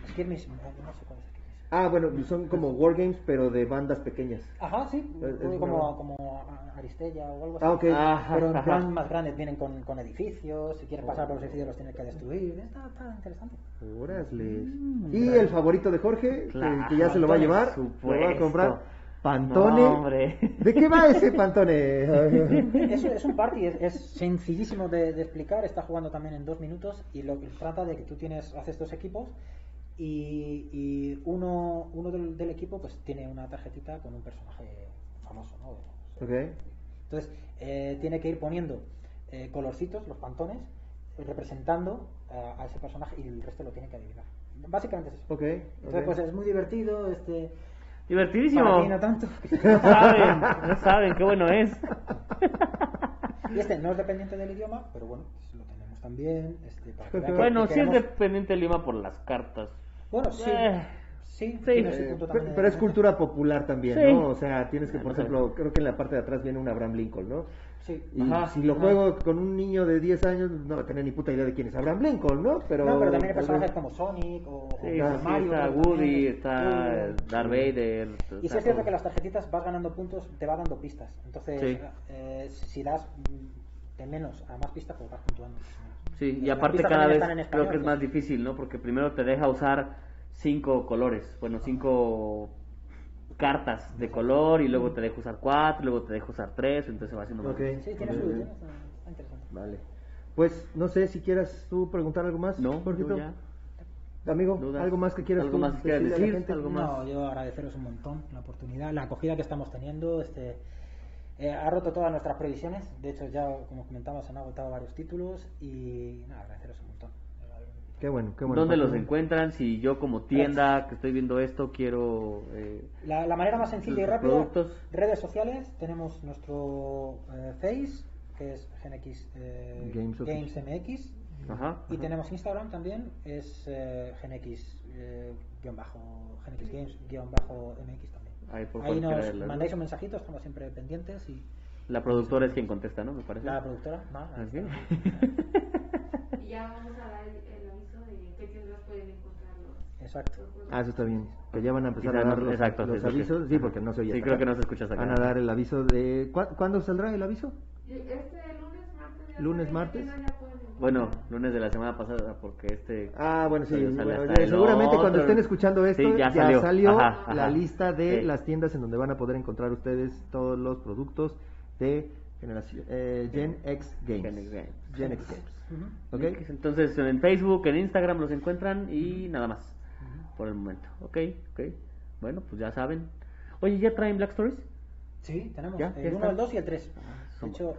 C: Skirmish, no, no sé cuál es Skirmish.
A: Ah, bueno, son como wargames, pero de bandas pequeñas.
C: Ajá, sí,
A: Es- es
C: como,
A: una-
C: como Aristella o algo así.
A: Ah, ok.
B: Ajá,
C: Pero en
B: ajá.
C: plan más grandes, vienen con, con edificios, si quieres pasar por los edificios los tienes que destruir, está, está interesante.
B: Mm,
A: y el favorito de Jorge, que-
B: Claro,
A: que, ya se lo va a llevar, lo va a comprar. Pantone.
B: No, hombre. [laughs]
A: ¿De qué va ese Pantone? [laughs]
C: Es, es un party, es, es sencillísimo de, de explicar, está jugando también en dos minutos y lo que trata de que tú tienes, haces dos equipos y, y uno, uno del, del equipo pues tiene una tarjetita con un personaje famoso, ¿no?
A: ok.
C: Entonces eh, tiene que ir poniendo eh, colorcitos, los pantones, representando eh, a ese personaje y el resto lo tiene que adivinar. Básicamente es eso.
A: Ok.
C: Entonces pues es muy divertido, este...
B: Divertidísimo.
C: Para ti no tanto. [laughs]
B: No saben, no saben, qué bueno es. [laughs]
C: Y este no es dependiente del idioma, pero bueno, pues lo tenemos también. Este, para que [laughs]
B: Bueno,
C: que
B: sí es dependiente el Lima por las cartas.
C: Bueno, sí.
B: Eh,
C: Sí,
B: Sí.
A: Eh, pero es cultura popular también,
B: Sí.
A: ¿no? O sea, tienes que, por ejemplo, creo que en la parte de atrás viene un Abraham Lincoln, ¿no?
C: Sí.
A: Y
B: Ajá,
A: si lo
B: ajá.
A: juego con un niño de 10 años, no va a tener ni puta idea de quién es Abraham Lincoln, ¿no? Pero,
C: no, pero también hay personajes como Sonic o,
B: Sí,
C: o
B: sí, sí,
C: Mario.
B: está Woody,
C: también.
B: está. Darth Vader.
C: Y sí es cierto que las tarjetitas vas ganando puntos, te va dando pistas. Entonces,
B: Sí.
C: eh, si das mm, de menos a más pistas, pues vas puntuando.
B: Sí, y aparte cada vez
C: en
B: creo que es
C: español,
B: más difícil, ¿no? Porque primero te deja usar cinco colores, bueno, cinco cartas de color y luego te deja usar cuatro, luego te deja usar tres, entonces se va haciendo más.
A: Ok.
C: Sí, tiene su... está interesante.
A: Vale. Pues, no sé si quieras tú preguntar algo más,
B: No,
A: Jorgito.
B: yo ya.
A: Amigo,
B: Dudas.
A: ¿algo más que quieras
B: ¿Algo
A: tú
B: más que quieras
A: decirle a la
B: decir?
A: gente?
B: ¿Algo más?
C: No, yo agradeceros un montón la oportunidad, la acogida que estamos teniendo. Este, eh, ha roto todas nuestras previsiones. De hecho, ya, como comentamos, se han agotado varios títulos y nada, agradeceros un montón.
A: Qué bueno, qué bueno.
B: ¿Dónde los encuentran? Si yo como tienda que estoy viendo esto quiero... eh,
C: La, la manera más sencilla y rápida,
B: productos.
C: redes sociales, tenemos nuestro eh, Face, que es GenX eh,
A: Games
C: Games MX,
B: Ajá.
C: y
B: ajá.
C: tenemos Instagram también, es eh, eh, bajo, GenX Games, MX también.
B: Ahí por
C: Ahí nos
B: las
C: mandáis un mensajito, estamos siempre pendientes y
B: La productora es quien contesta, ¿no? Me parece.
C: la productora,
B: Ok.
C: está. [laughs]
D: Y ya vamos a dar el, aviso de qué tiendas pueden encontrarlos.
C: Exacto.
A: Ah, eso está bien. Que ya van a empezar a dar los,
B: exacto,
A: los
B: sí, sí, sí.
A: avisos. Sí, porque no se oye.
B: Sí, creo
A: acá.
B: que no se escucha hasta acá.
A: Van a dar el aviso de... ¿cuá- ¿Cuándo saldrá el aviso?
D: Este lunes, martes.
A: Lunes, martes.
B: Bueno, lunes de la semana pasada, porque este...
A: Ah, bueno, sí. Bueno, seguramente cuando estén escuchando esto
B: Sí,
A: ya,
B: ya
A: salió.
B: Ajá,
A: la lista de
B: Sí.
A: las tiendas en donde van a poder encontrar ustedes todos los productos de generación eh, Gen X Games.
B: Gen X Games.
A: Gen X Games.
C: Ujú.
A: ¿Ok?
B: Entonces en Facebook, en Instagram los encuentran y nada más. Por el momento. Ok, ok. Bueno, pues ya saben. Oye, ¿ya traen Black Stories?
C: Sí, tenemos
B: Ya,
C: el 1,
B: está.
C: el 2 y el 3.
B: Ah,
C: De hecho,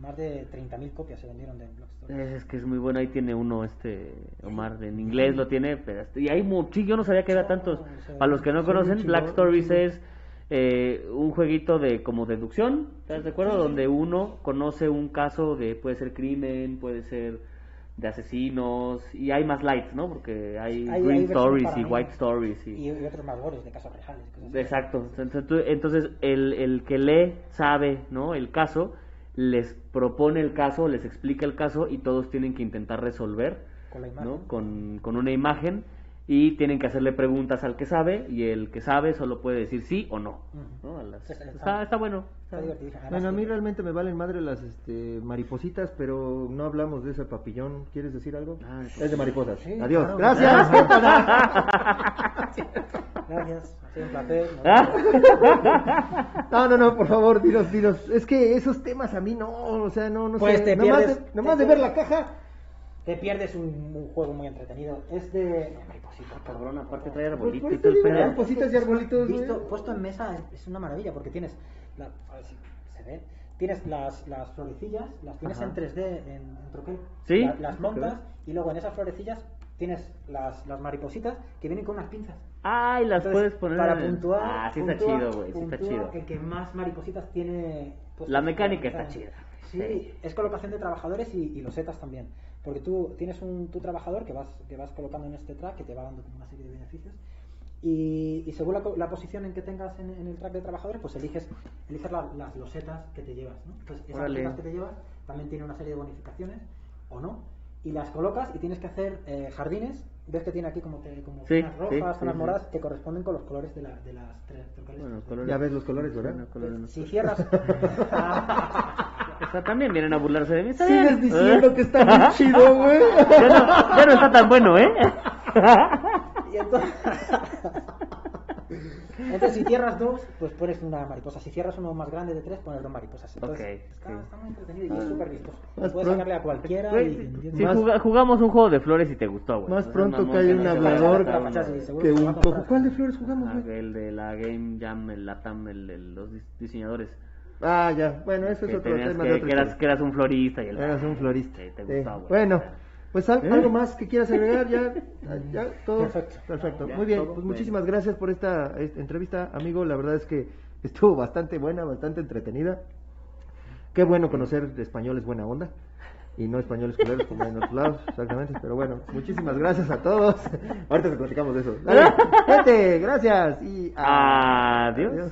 C: más de 30.000 copias se vendieron de Blockstory.
B: Eh, Es que es muy bueno, ahí tiene uno, este, Omar, en inglés lo tiene, pero este- y hay mucho, yo no sabía que había tantos. Para los que no conocen, Black Stories es eh, un jueguito de como deducción, ¿estás de acuerdo? Donde uno conoce un caso de, puede ser crimen, puede ser de asesinos, y hay más lights, ¿no? Porque hay, green stories y white stories.
C: Y,
B: Y...
C: y otros más gores de casos reales. cosas así.
B: Exacto. Entonces, tú- entonces el, el que lee sabe, ¿no? El caso, les propone el caso, les explica el caso y todos tienen que intentar resolver,
C: Con la imagen.
B: ¿no? Con, con una imagen y tienen que hacerle preguntas al que sabe y el que sabe solo puede decir sí o no.
C: Ujú.
B: ¿no? A las-
C: Está-
B: bueno.
C: Está
A: Bueno, a mí realmente me valen madre las este, maripositas, pero no hablamos de ese papillón. ¿Quieres decir algo?
B: Ah, pues
A: es de mariposas.
C: Sí,
A: Adiós.
C: claro.
A: Gracias. [laughs]
C: Gracias. [laughs] ¿no?
A: No, no, por favor, dinos, dinos. Es que esos temas a mí no, o sea, no, no
C: Pues
A: sé.
C: te
A: nomás
C: pierdes-
A: de, nomás
C: te
A: de ver la caja.
C: Te pierdes un, un juego muy entretenido. Es de.
B: Cabrón, aparte trae
A: Pues
B: arbolito
A: por
B: y
A: eso
B: todo el
A: digo,
B: pedo.
A: maripositas y arbolitos.
C: Visto, puesto en mesa es, es una maravilla porque tienes. la- a ver si se ve. Tienes las, las florecillas, las tienes
B: Ajá.
C: en 3D en, en troquel.
B: ¿Sí?
C: La- las montas y luego en esas florecillas tienes las, las maripositas que vienen con unas pinzas.
B: Ay, las
C: Entonces,
B: puedes poner
C: para puntuar.
B: Ah, sí está chido, güey, sí está chido.
C: El que más maripositas tiene. puestas
B: La mecánica está chida.
C: Sí,
B: Sí.
C: es colocación de trabajadores y, y los setas también. Porque tú tienes un tu trabajador que vas, que vas colocando en este track que te va dando una serie de beneficios. Y, y según la, la posición en que tengas en, en el track de trabajadores, pues eliges, eliges la- las losetas que te llevas. ¿no? Entonces, esas losetas que te llevas también tienen una serie de bonificaciones o no. Y las colocas y tienes que hacer eh, jardines. Ves que tiene aquí como, te- como
B: Sí,
C: zonas rojas,
B: sí,
C: zonas
B: sí.
C: moradas que corresponden con los colores de, la, de las tres.
B: Bueno, colores-
A: Ya ves los colores, ¿verdad?
B: Colores no
C: si cierras. [laughs]
B: O sea, también vienen a burlarse de mí.
A: Sigues diciendo
B: ¿Eh?
A: que está muy [laughs] chido, güey.
B: ya, no, ya no está tan bueno, ¿eh?
C: Y entonces, [laughs] entonces, si cierras dos, pues pones una mariposa. Si cierras uno más grande de tres, pones dos mariposas. Entonces,
B: Ok,
C: está,
B: sí.
C: está muy entretenido y es súper vistoso. Puedes sacarle a cualquiera. Y,
B: si
A: Más-
B: juga- jugamos un juego de flores y te gustó, güey.
A: Más pronto que hay un
B: te
A: hablador que un cojo. ¿Cuál de flores jugamos,
B: Ah,
A: güey?
B: el de la Game Jam, el Latam, el de los dis- diseñadores.
A: Ah, ya. Bueno, eso es otro tema
B: que,
A: de otro
B: que eras, que eras un florista y el
A: Eras un florista.
B: Sí, te gustó, güey.
A: Bueno, pues al-
B: ¿Eh?
A: algo más que quieras agregar ya, [laughs] ya todo
C: Perfecto.
A: perfecto.
B: Ya,
A: Muy bien, pues muchísimas gracias por esta, esta entrevista, amigo. La verdad es que estuvo bastante buena, bastante entretenida. Qué bueno conocer españoles buena onda. y no españoles culeros como en otros lados, exactamente. Pero bueno, muchísimas gracias a todos. Ahorita te platicamos de eso. Dale, [laughs] gente, gracias y
B: Adiós.